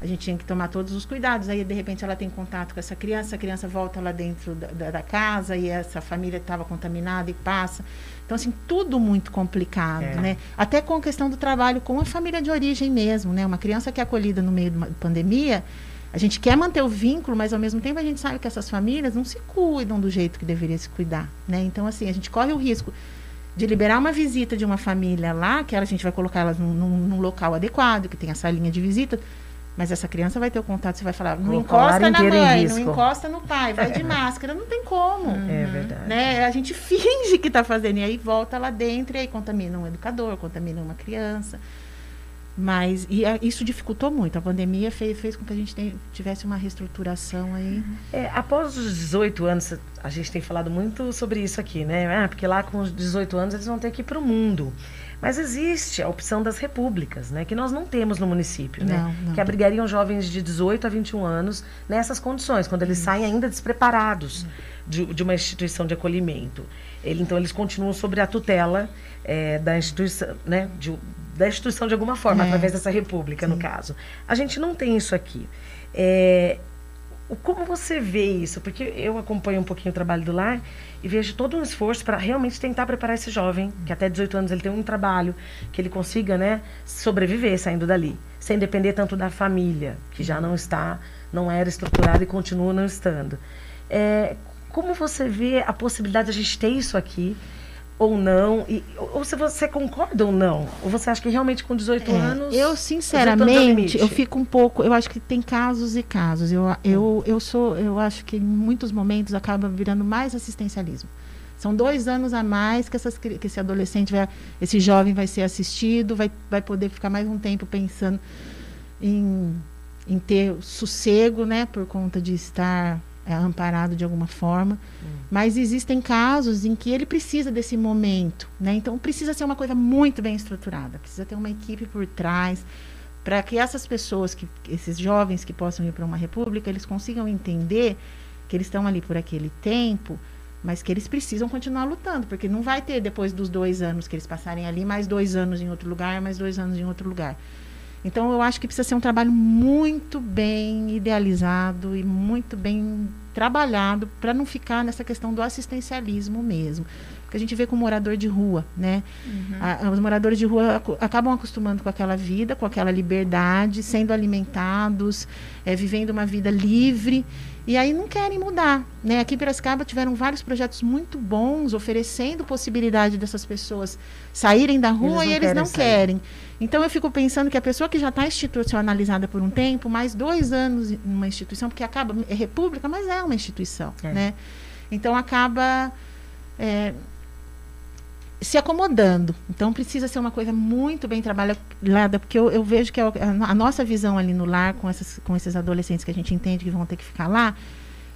A gente tinha que tomar todos os cuidados. Aí, de repente, ela tem contato com essa criança, a criança volta lá dentro da, da, da casa e essa família estava contaminada e passa. Então, assim, tudo muito complicado, é. né? Até com a questão do trabalho com a família de origem mesmo, né? Uma criança que é acolhida no meio de uma pandemia, a gente quer manter o vínculo, mas ao mesmo tempo a gente sabe que essas famílias não se cuidam do jeito que deveria se cuidar, né? Então, assim, a gente corre o risco de liberar uma visita de uma família lá, que a gente vai colocar elas num, num, num local adequado, que tem a salinha de visita, mas essa criança vai ter o contato, você vai falar, não encosta na mãe, não encosta no pai, vai de máscara, não tem como. É verdade. Né? A gente finge que está fazendo, e aí volta lá dentro, e aí contamina um educador, contamina uma criança. Mas e a, isso dificultou muito. A pandemia fez, fez com que a gente tem, tivesse uma reestruturação aí. É, após os 18 anos, a gente tem falado muito sobre isso aqui, né? Ah, porque lá com os 18 anos eles vão ter que ir para o mundo. Mas existe a opção das repúblicas, né? Que nós não temos no município, né? Não, não. Que abrigariam jovens de 18 a 21 anos nessas condições, quando eles isso. saem ainda despreparados de, de, uma instituição de acolhimento. Ele, então, eles continuam sobre a tutela é, da instituição, né? De, da instituição de alguma forma, é. através dessa república, Sim. no caso. A gente não tem isso aqui. É, como você vê isso? Porque eu acompanho um pouquinho o trabalho do lar e vejo todo um esforço para realmente tentar preparar esse jovem, que até 18 anos ele tem um trabalho, que ele consiga né, sobreviver saindo dali, sem depender tanto da família, que já não está, não era estruturada e continua não estando. É, como você vê a possibilidade de a gente ter isso aqui? Ou não? E, ou se você concorda ou não? Ou você acha que realmente com 18 é, anos. Eu, sinceramente, eu fico um pouco. Eu acho que tem casos e casos. Eu, eu, eu sou. Eu acho que em muitos momentos acaba virando mais assistencialismo. São dois anos a mais que, essas, que esse adolescente vai. Esse jovem vai ser assistido, vai, vai poder ficar mais um tempo pensando em, em ter sossego, né? Por conta de estar é, amparado de alguma forma. Mas existem casos em que ele precisa desse momento, né? Então precisa ser uma coisa muito bem estruturada, precisa ter uma equipe por trás para que essas pessoas, que esses jovens que possam ir para uma república, eles consigam entender que eles estão ali por aquele tempo, mas que eles precisam continuar lutando, porque não vai ter depois dos dois anos que eles passarem ali mais dois anos em outro lugar, mais dois anos em outro lugar. Então, eu acho que precisa ser um trabalho muito bem idealizado e muito bem trabalhado para não ficar nessa questão do assistencialismo mesmo. Porque a gente vê com o morador de rua, né? Uhum. A, os moradores de rua acabam acostumando com aquela vida, com aquela liberdade, sendo alimentados, é, vivendo uma vida livre. E aí não querem mudar. Né? Aqui em Piracicaba tiveram vários projetos muito bons, oferecendo possibilidade dessas pessoas saírem da rua eles e eles não sair. querem. Então eu fico pensando que a pessoa que já está institucionalizada por um tempo, mais dois anos numa instituição, porque acaba, é república, mas é uma instituição, é. né? Então acaba é, se acomodando. Então precisa ser uma coisa muito bem trabalhada, porque eu, eu vejo que a, a, nossa visão ali no lar com, essas, com esses adolescentes que a gente entende que vão ter que ficar lá,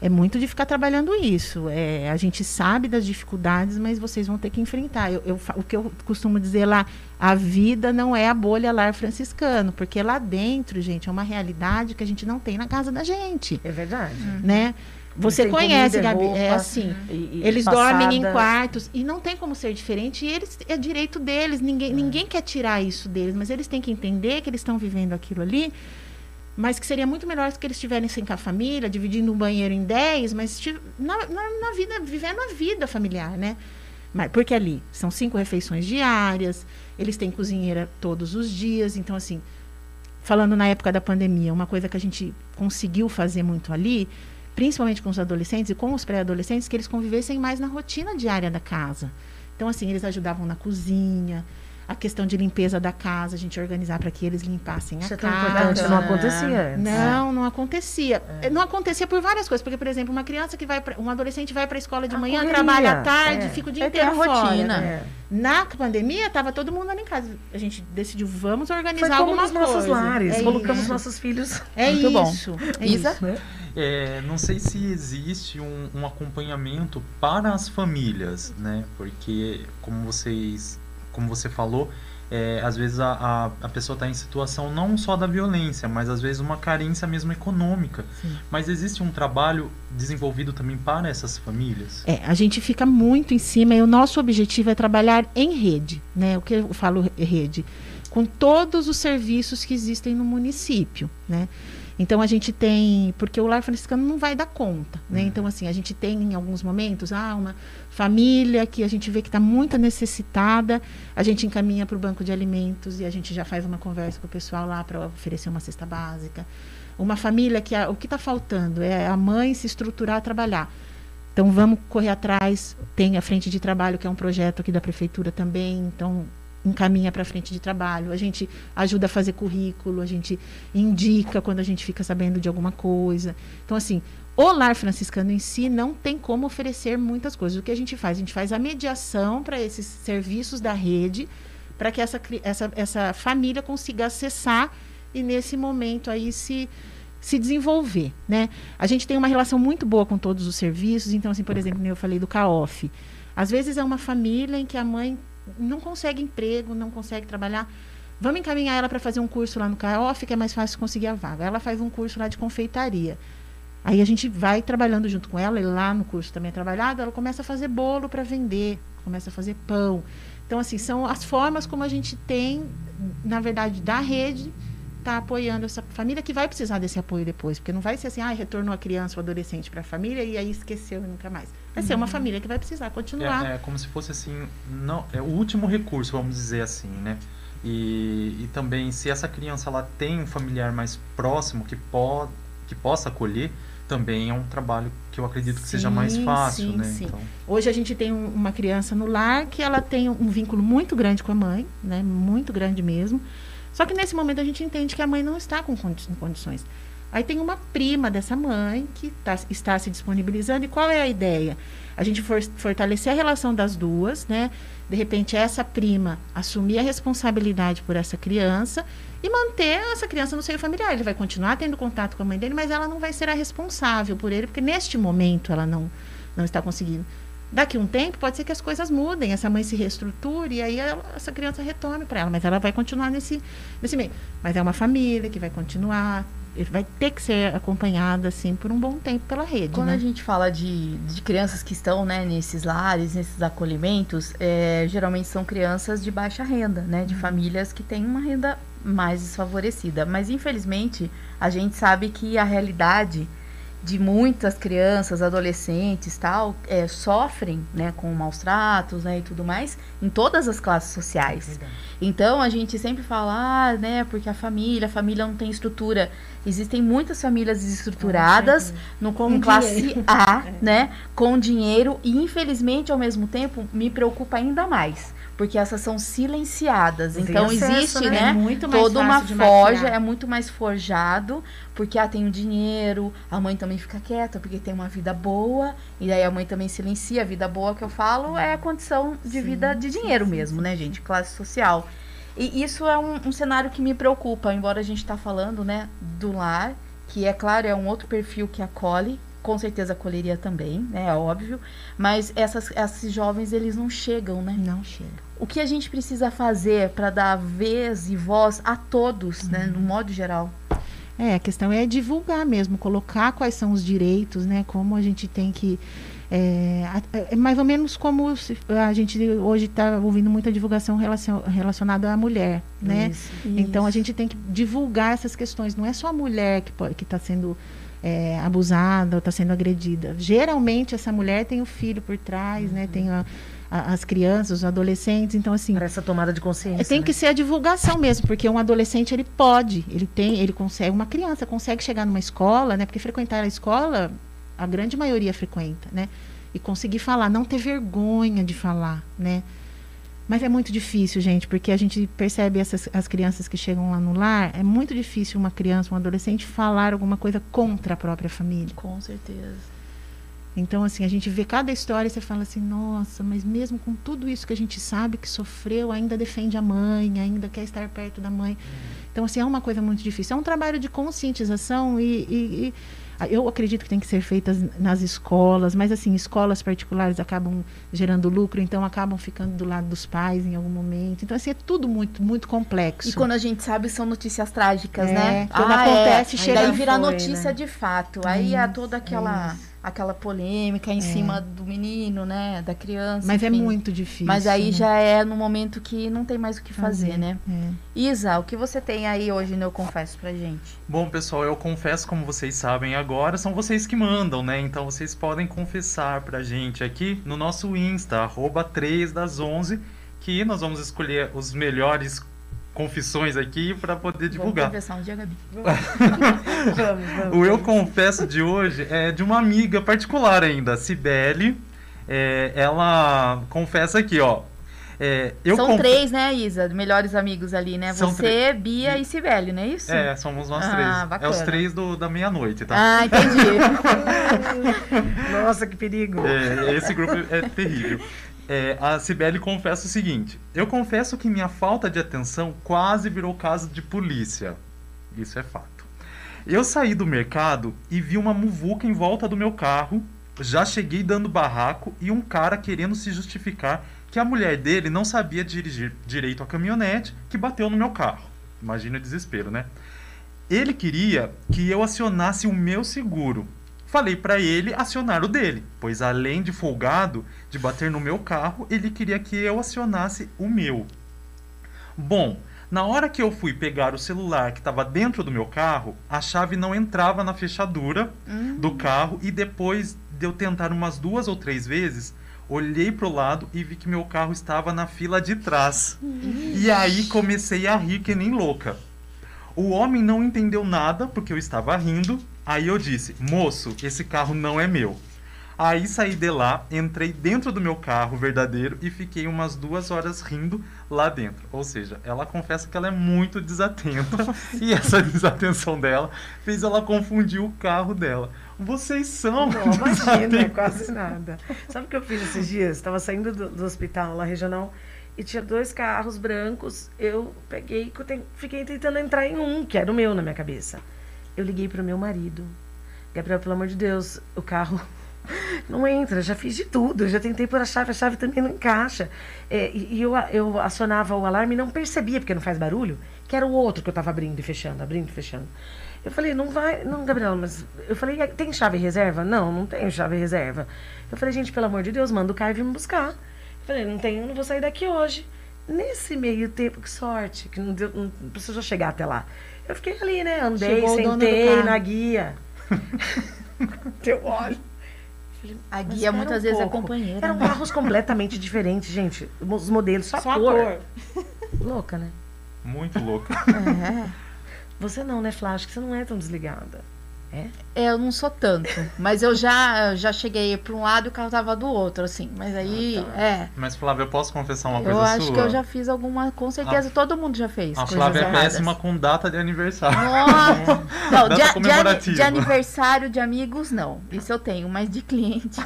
é muito de ficar trabalhando isso. É, a gente sabe das dificuldades, mas vocês vão ter que enfrentar. Eu, eu, o que eu costumo dizer lá, a vida não é a bolha lar franciscano, porque lá dentro, gente, é uma realidade que a gente não tem na casa da gente. É verdade. Né? Você conhece, comida, Gabi, roupa, é assim. E, e eles passada. dormem em quartos e não tem como ser diferente. E eles é direito deles. Ninguém, é. ninguém quer tirar isso deles, mas eles têm que entender que eles estão vivendo aquilo ali mas que seria muito melhor que eles estivessem com a família, dividindo um banheiro em 10, mas na, na, na, vida, vivendo a vida familiar, né? Mas, porque ali são cinco refeições diárias, eles têm cozinheira todos os dias, então assim, falando na época da pandemia, uma coisa que a gente conseguiu fazer muito ali, principalmente com os adolescentes e com os pré-adolescentes, que eles convivessem mais na rotina diária da casa. Então assim, eles ajudavam na cozinha, a questão de limpeza da casa, a gente organizar para que eles limpassem Isso a é casa. Importante, não acontecia. Não, não acontecia. É. Não acontecia por várias coisas, porque por exemplo, uma criança que vai pra, um adolescente vai para a escola de a manhã, correria. trabalha à tarde, é. fica o dia é inteiro fora. rotina. É. Na pandemia estava todo mundo ali em casa. A gente decidiu vamos organizar Foi como alguma nos nossos lares, é colocamos isso. nossos filhos. É Muito isso. Bom. É Isa? Isso, né? É, não sei se existe um, um, acompanhamento para as famílias, né? Porque, como vocês como você falou, é, às vezes a, a, a pessoa está em situação não só da violência, mas às vezes uma carência mesmo econômica. Sim. Mas existe um trabalho desenvolvido também para essas famílias? É, a gente fica muito em cima e o nosso objetivo é trabalhar em rede, né? O que eu falo rede? Com todos os serviços que existem no município, né? Então a gente tem, porque o lar franciscano não vai dar conta, né? Uhum. Então assim, a gente tem em alguns momentos, ah, uma família que a gente vê que está muito necessitada, a gente encaminha para o banco de alimentos e a gente já faz uma conversa com o pessoal lá para oferecer uma cesta básica. Uma família que a- o que está faltando é a mãe se estruturar, trabalhar. Então vamos correr atrás. Tem a frente de trabalho que é um projeto aqui da prefeitura também. Então encaminha para frente de trabalho. A gente ajuda a fazer currículo, a gente indica quando a gente fica sabendo de alguma coisa. Então assim, o lar franciscano em si não tem como oferecer muitas coisas. O que a gente faz? A gente faz a mediação para esses serviços da rede, para que essa, essa, essa família consiga acessar e nesse momento aí se se desenvolver, né? A gente tem uma relação muito boa com todos os serviços, então assim, por exemplo, eu falei do CAOF. Às vezes é uma família em que a mãe não consegue emprego, não consegue trabalhar. Vamos encaminhar ela para fazer um curso lá no CAOF, que é mais fácil conseguir a vaga. Ela faz um curso lá de confeitaria. Aí a gente vai trabalhando junto com ela, e lá no curso também é trabalhado, ela começa a fazer bolo para vender, começa a fazer pão. Então, assim, são as formas como a gente tem, na verdade, da rede, tá apoiando essa família que vai precisar desse apoio depois, porque não vai ser assim, ah, retornou a criança ou adolescente para a família e aí esqueceu e nunca mais. Vai ser uma família que vai precisar continuar. É, é como se fosse assim, não, é o último recurso, vamos dizer assim, né? E, e também se essa criança ela tem um familiar mais próximo que, po que possa acolher, também é um trabalho que eu acredito que seja mais Sim, fácil, sim, né? sim. Então, Hoje a gente tem um- uma criança no lar que ela tem um vínculo muito grande com a mãe, né? Muito grande mesmo. Só que nesse momento a gente entende que a mãe não está com condições. Aí tem uma prima dessa mãe que tá- está se disponibilizando. E qual é a ideia? A gente for, fortalecer a relação das duas, né? De repente, essa prima assumir a responsabilidade por essa criança e manter essa criança no seio familiar. Ele vai continuar tendo contato com a mãe dele, mas ela não vai ser a responsável por ele, porque neste momento ela não, não está conseguindo. Daqui um tempo, pode ser que as coisas mudem, essa mãe se reestruture e aí ela- essa criança retorne para ela, mas ela vai continuar nesse, nesse meio. Mas é uma família que vai continuar, ele vai ter que ser acompanhada assim por um bom tempo pela rede. Quando né? a gente fala de, de crianças que estão né, nesses lares, nesses acolhimentos, é, geralmente são crianças de baixa renda, né? De famílias que têm uma renda mais desfavorecida. Mas infelizmente a gente sabe que a realidade de muitas crianças, adolescentes, tal, é, sofrem, né, com maus tratos, né, e tudo mais, em todas as classes sociais. Então a gente sempre fala, ah, né, porque a família, a família não tem estrutura. Existem muitas famílias desestruturadas no com classe A, né, com dinheiro e infelizmente ao mesmo tempo me preocupa ainda mais, porque essas são silenciadas. Então acesso, existe, né? né, É muito mais toda uma forja, é muito mais forjado, porque ah, tem o dinheiro, a mãe também fica quieta, porque tem uma vida boa, e daí a mãe também silencia. A vida boa que eu falo é a condição de Sim, vida de dinheiro sim, mesmo, sim. né, gente? Classe social. E isso é um, um cenário que me preocupa, embora a gente tá falando, né, do lar, que é claro, é um outro perfil que acolhe, com certeza acolheria também, né, é óbvio, mas essas, esses jovens, eles não chegam, né? Não chega. O que a gente precisa fazer para dar vez e voz a todos, né, no modo geral? É, a questão é divulgar mesmo, colocar quais são os direitos, né? Como a gente tem que. É, é mais ou menos como se- a gente hoje está ouvindo muita divulgação relacion- relacionada à mulher, né? Isso. Então a gente tem que divulgar essas questões. Não é só a mulher que está sendo é, abusada ou está sendo agredida. Geralmente essa mulher tem o filho por trás, né? Tem a- a- as crianças, os adolescentes. Então assim, Para essa tomada de consciência. é, tem né? que ser a divulgação mesmo, porque um adolescente ele pode, ele tem, ele consegue, uma criança consegue chegar numa escola, né? Porque frequentar a escola, a grande maioria frequenta, né? E conseguir falar, não ter vergonha de falar, né? Mas é muito difícil, gente, porque a gente percebe essas as crianças que chegam lá no lar, é muito difícil uma criança, um adolescente falar alguma coisa contra a própria família. Com certeza. Então, assim, a gente vê cada história e você fala assim, nossa, mas mesmo com tudo isso que a gente sabe que sofreu, ainda defende a mãe, ainda quer estar perto da mãe. Então, assim, é uma coisa muito difícil. É um trabalho de conscientização e, e- e Ah, Eu acredito que tem que ser feitas nas escolas, mas assim, escolas particulares acabam gerando lucro, então acabam ficando do lado dos pais em algum momento. Então, assim, é tudo muito, muito complexo. E quando a gente sabe, são notícias trágicas, É, né? quando acontece, é. chega- Daí vira Foi, notícia né? de fato. Aí há Isso, toda aquela, aquela polêmica em cima do menino, né? Da criança. Mas é enfim. muito difícil. Mas aí né? já é no momento que não tem mais o que fazer, Fazer, né? é. Isa, o que você tem aí hoje no Eu Confesso pra gente? Bom, pessoal, eu confesso, como vocês sabem agora, são vocês que mandam, né? Então vocês podem confessar pra gente aqui no nosso Insta, arroba 3 das 11, que nós vamos escolher os melhores confissões aqui pra poder Vamos divulgar. conversar um dia, Gabi. Vamos, vamos. O Eu Confesso de hoje é de uma amiga particular ainda, a Cibele. É, ela confessa aqui, ó. É, eu São confe- três, né, Isa? Melhores amigos ali, né? São Você, Bia e Sibeli, não é isso? É, somos nós Ah, três. É bacana. os três do, da meia-noite, tá? Ah, entendi. Nossa, que perigo. É, esse grupo é terrível. É, a Cibele confessa o seguinte: Eu confesso que minha falta de atenção quase virou caso de polícia. Isso é fato. Eu saí do mercado e vi uma muvuca em volta do meu carro. Já cheguei dando barraco e um cara querendo se justificar que a mulher dele não sabia dirigir direito a caminhonete que bateu no meu carro. Imagina o desespero, né? Ele queria que eu acionasse o meu seguro. Falei pra ele acionar o dele, pois além de folgado de bater no meu carro, ele queria que eu acionasse o meu. Bom, na hora que eu fui pegar o celular que estava dentro do meu carro, a chave não entrava na fechadura do carro e depois de eu tentar umas duas ou três vezes, olhei pro lado e vi que meu carro estava na fila de trás. E aí comecei a rir que nem louca. O homem não entendeu nada porque eu estava rindo. Aí eu disse: Moço, esse carro não é meu. Aí saí de lá, entrei dentro do meu carro verdadeiro e fiquei umas duas horas rindo lá dentro. Ou seja, ela confessa que ela é muito desatenta e essa desatenção dela fez ela confundir o carro dela. Vocês são Não, imagina, quase nada. Sabe o que eu fiz esses dias? Estava saindo do, do hospital lá regional e tinha dois carros brancos. Eu peguei, e fiquei tentando entrar em um, que era o meu na minha cabeça. Eu liguei pro meu marido. Gabriel, pelo amor de Deus, o carro não entra. Já fiz de tudo. Já tentei pôr a chave, a chave também não encaixa. É, e eu, eu acionava o alarme e não percebia, porque não faz barulho, que era o outro que eu estava abrindo e fechando, abrindo e fechando. Eu falei, não vai, não, Gabriela, mas. Eu falei, "Ah, tem chave reserva? Não, não tenho chave reserva. Eu falei, gente, pelo amor de Deus, manda o Caio vir me buscar. Eu falei, não tenho, não vou sair daqui hoje. Nesse meio tempo, que sorte, que não, deu, não precisou chegar até lá. Eu fiquei ali, né? Andei, Chegou o dono do sentei na guia. eu olho. A guia muitas um vezes é pouco. companheira. Eram né? carros completamente diferentes, gente. Os modelos, só, Só a a cor. cor. Louca, né? Muito louco. É. Você não, né, Flash? Que você não é tão desligada. É? É, eu não sou tanto. Mas eu já, já cheguei para um lado e o carro tava do outro, assim. Mas aí, Ah, tá. é. Mas, Flávia, eu posso confessar uma Eu coisa acho sua? que eu já fiz alguma. Com certeza, todo mundo já fez. A Flávia é erradas. péssima com data de aniversário. Nossa! Não, Data de, de, de aniversário de amigos, não. Isso eu tenho, mas de cliente.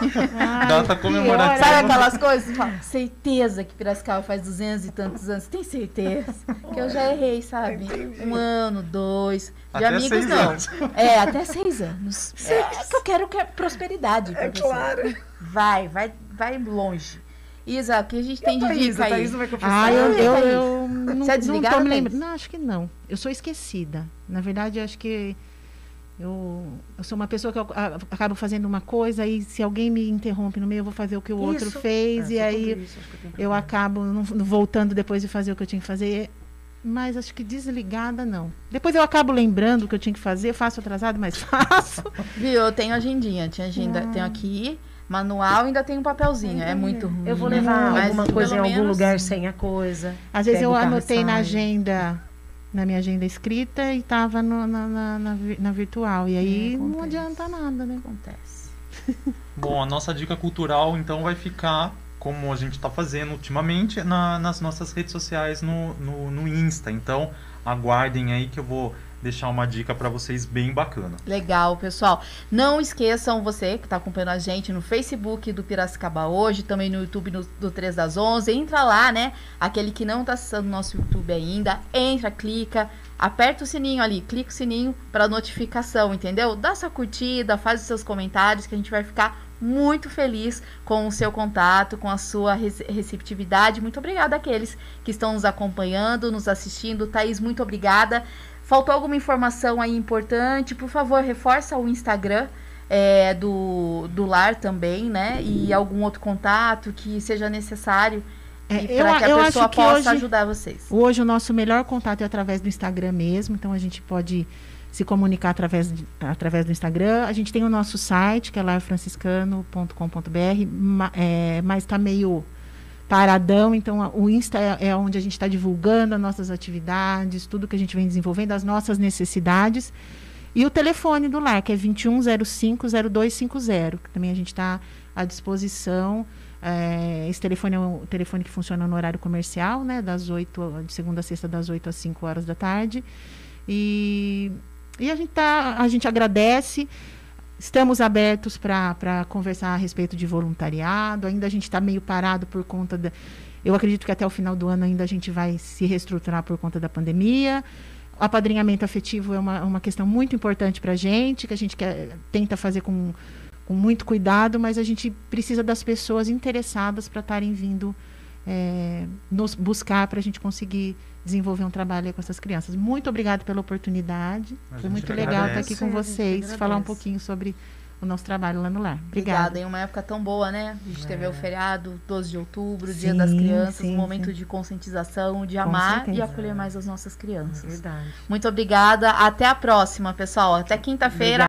Data comemorativa. Sabe aquelas coisas? fala, certeza que Piracicaba faz 200 e tantos anos. Tem certeza? Que eu já errei, sabe? Um ano, dois. De Até amigos, não. anos. É, até seis anos. É que eu quero que é prosperidade. É você. claro. Vai, vai, vai longe. Isa, o que a gente tem de Thaís, dica aí? Thaís não vai confessar. Ah, eu, Você eu, é eu não, Você é não desligada, tô me lembrando. Não, acho que não. Eu sou esquecida. Na verdade, acho que eu, eu sou uma pessoa que eu a- acabo fazendo uma coisa e se alguém me interrompe no meio, eu vou fazer o que o outro Isso. fez É, e aí isso, eu eu acabo. não, não voltando depois de fazer o que eu tinha que fazer. Mas acho que desligada, não. Depois eu acabo lembrando o que eu tinha que fazer, faço atrasado, mas faço. Viu? Eu tenho agendinha. Tinha agenda, Ah. tenho aqui, manual, ainda tem um papelzinho. É muito ruim. Eu vou levar mas alguma coisa em algum menos- lugar sem a coisa. Às vezes eu anotei na agenda, na minha agenda escrita e estava na, na, na na virtual. E aí É, não adianta nada, né? Acontece. Bom, a nossa dica cultural então vai ficar, como a gente está fazendo ultimamente, na- nas nossas redes sociais no, no, no Insta. Então aguardem aí que eu vou deixar uma dica para vocês bem bacana. Legal, pessoal. Não esqueçam, você que está acompanhando a gente no Facebook do Piracicaba hoje, também no YouTube no, do 3 das 11. Entra lá, né? Aquele que não está acessando nosso YouTube ainda, entra, clica, aperta o sininho ali, clica o sininho para notificação, entendeu? Dá sua curtida, faz os seus comentários que a gente vai ficar muito feliz com o seu contato, com a sua receptividade. Muito obrigada àqueles que estão nos acompanhando, nos assistindo. Thaís, muito obrigada. Faltou alguma informação aí importante? Por favor, reforça o Instagram é, do, do lar também, né? E algum outro contato que seja necessário é, para que a pessoa possa hoje, ajudar vocês. Hoje o nosso melhor contato é através do Instagram mesmo, então a gente pode se comunicar através, de, através do Instagram. A gente tem o nosso site, que é larfranciscano.com.br, é, mas está meio paradão. Então, o Insta é, é onde a gente está divulgando as nossas atividades, tudo que a gente vem desenvolvendo, as nossas necessidades. E o telefone do lar, que é 21050250, que também a gente está à disposição. É, esse telefone é um telefone que funciona no horário comercial, né? Das 8, de segunda a sexta, das 8 às 5 horas da tarde. E, e a, gente tá, a gente agradece. Estamos abertos para conversar a respeito de voluntariado. Ainda a gente está meio parado por conta da. Eu acredito que até o final do ano ainda a gente vai se reestruturar por conta da pandemia. O apadrinhamento afetivo é uma, uma questão muito importante para a gente, que a gente quer, tenta fazer com, com muito cuidado, mas a gente precisa das pessoas interessadas para estarem vindo é, nos buscar para a gente conseguir desenvolver um trabalho com essas crianças. Muito obrigada pela oportunidade. Foi muito legal estar aqui com vocês, falar um pouquinho sobre o nosso trabalho lá no lar. Obrigada. Obrigada. Em uma época tão boa, né? A gente é. teve o feriado, 12 de outubro, sim, Dia das Crianças, sim, um momento sim. de conscientização, de com amar certeza. e acolher mais as nossas crianças. Verdade. Muito obrigada. Até a próxima, pessoal. Até quinta-feira.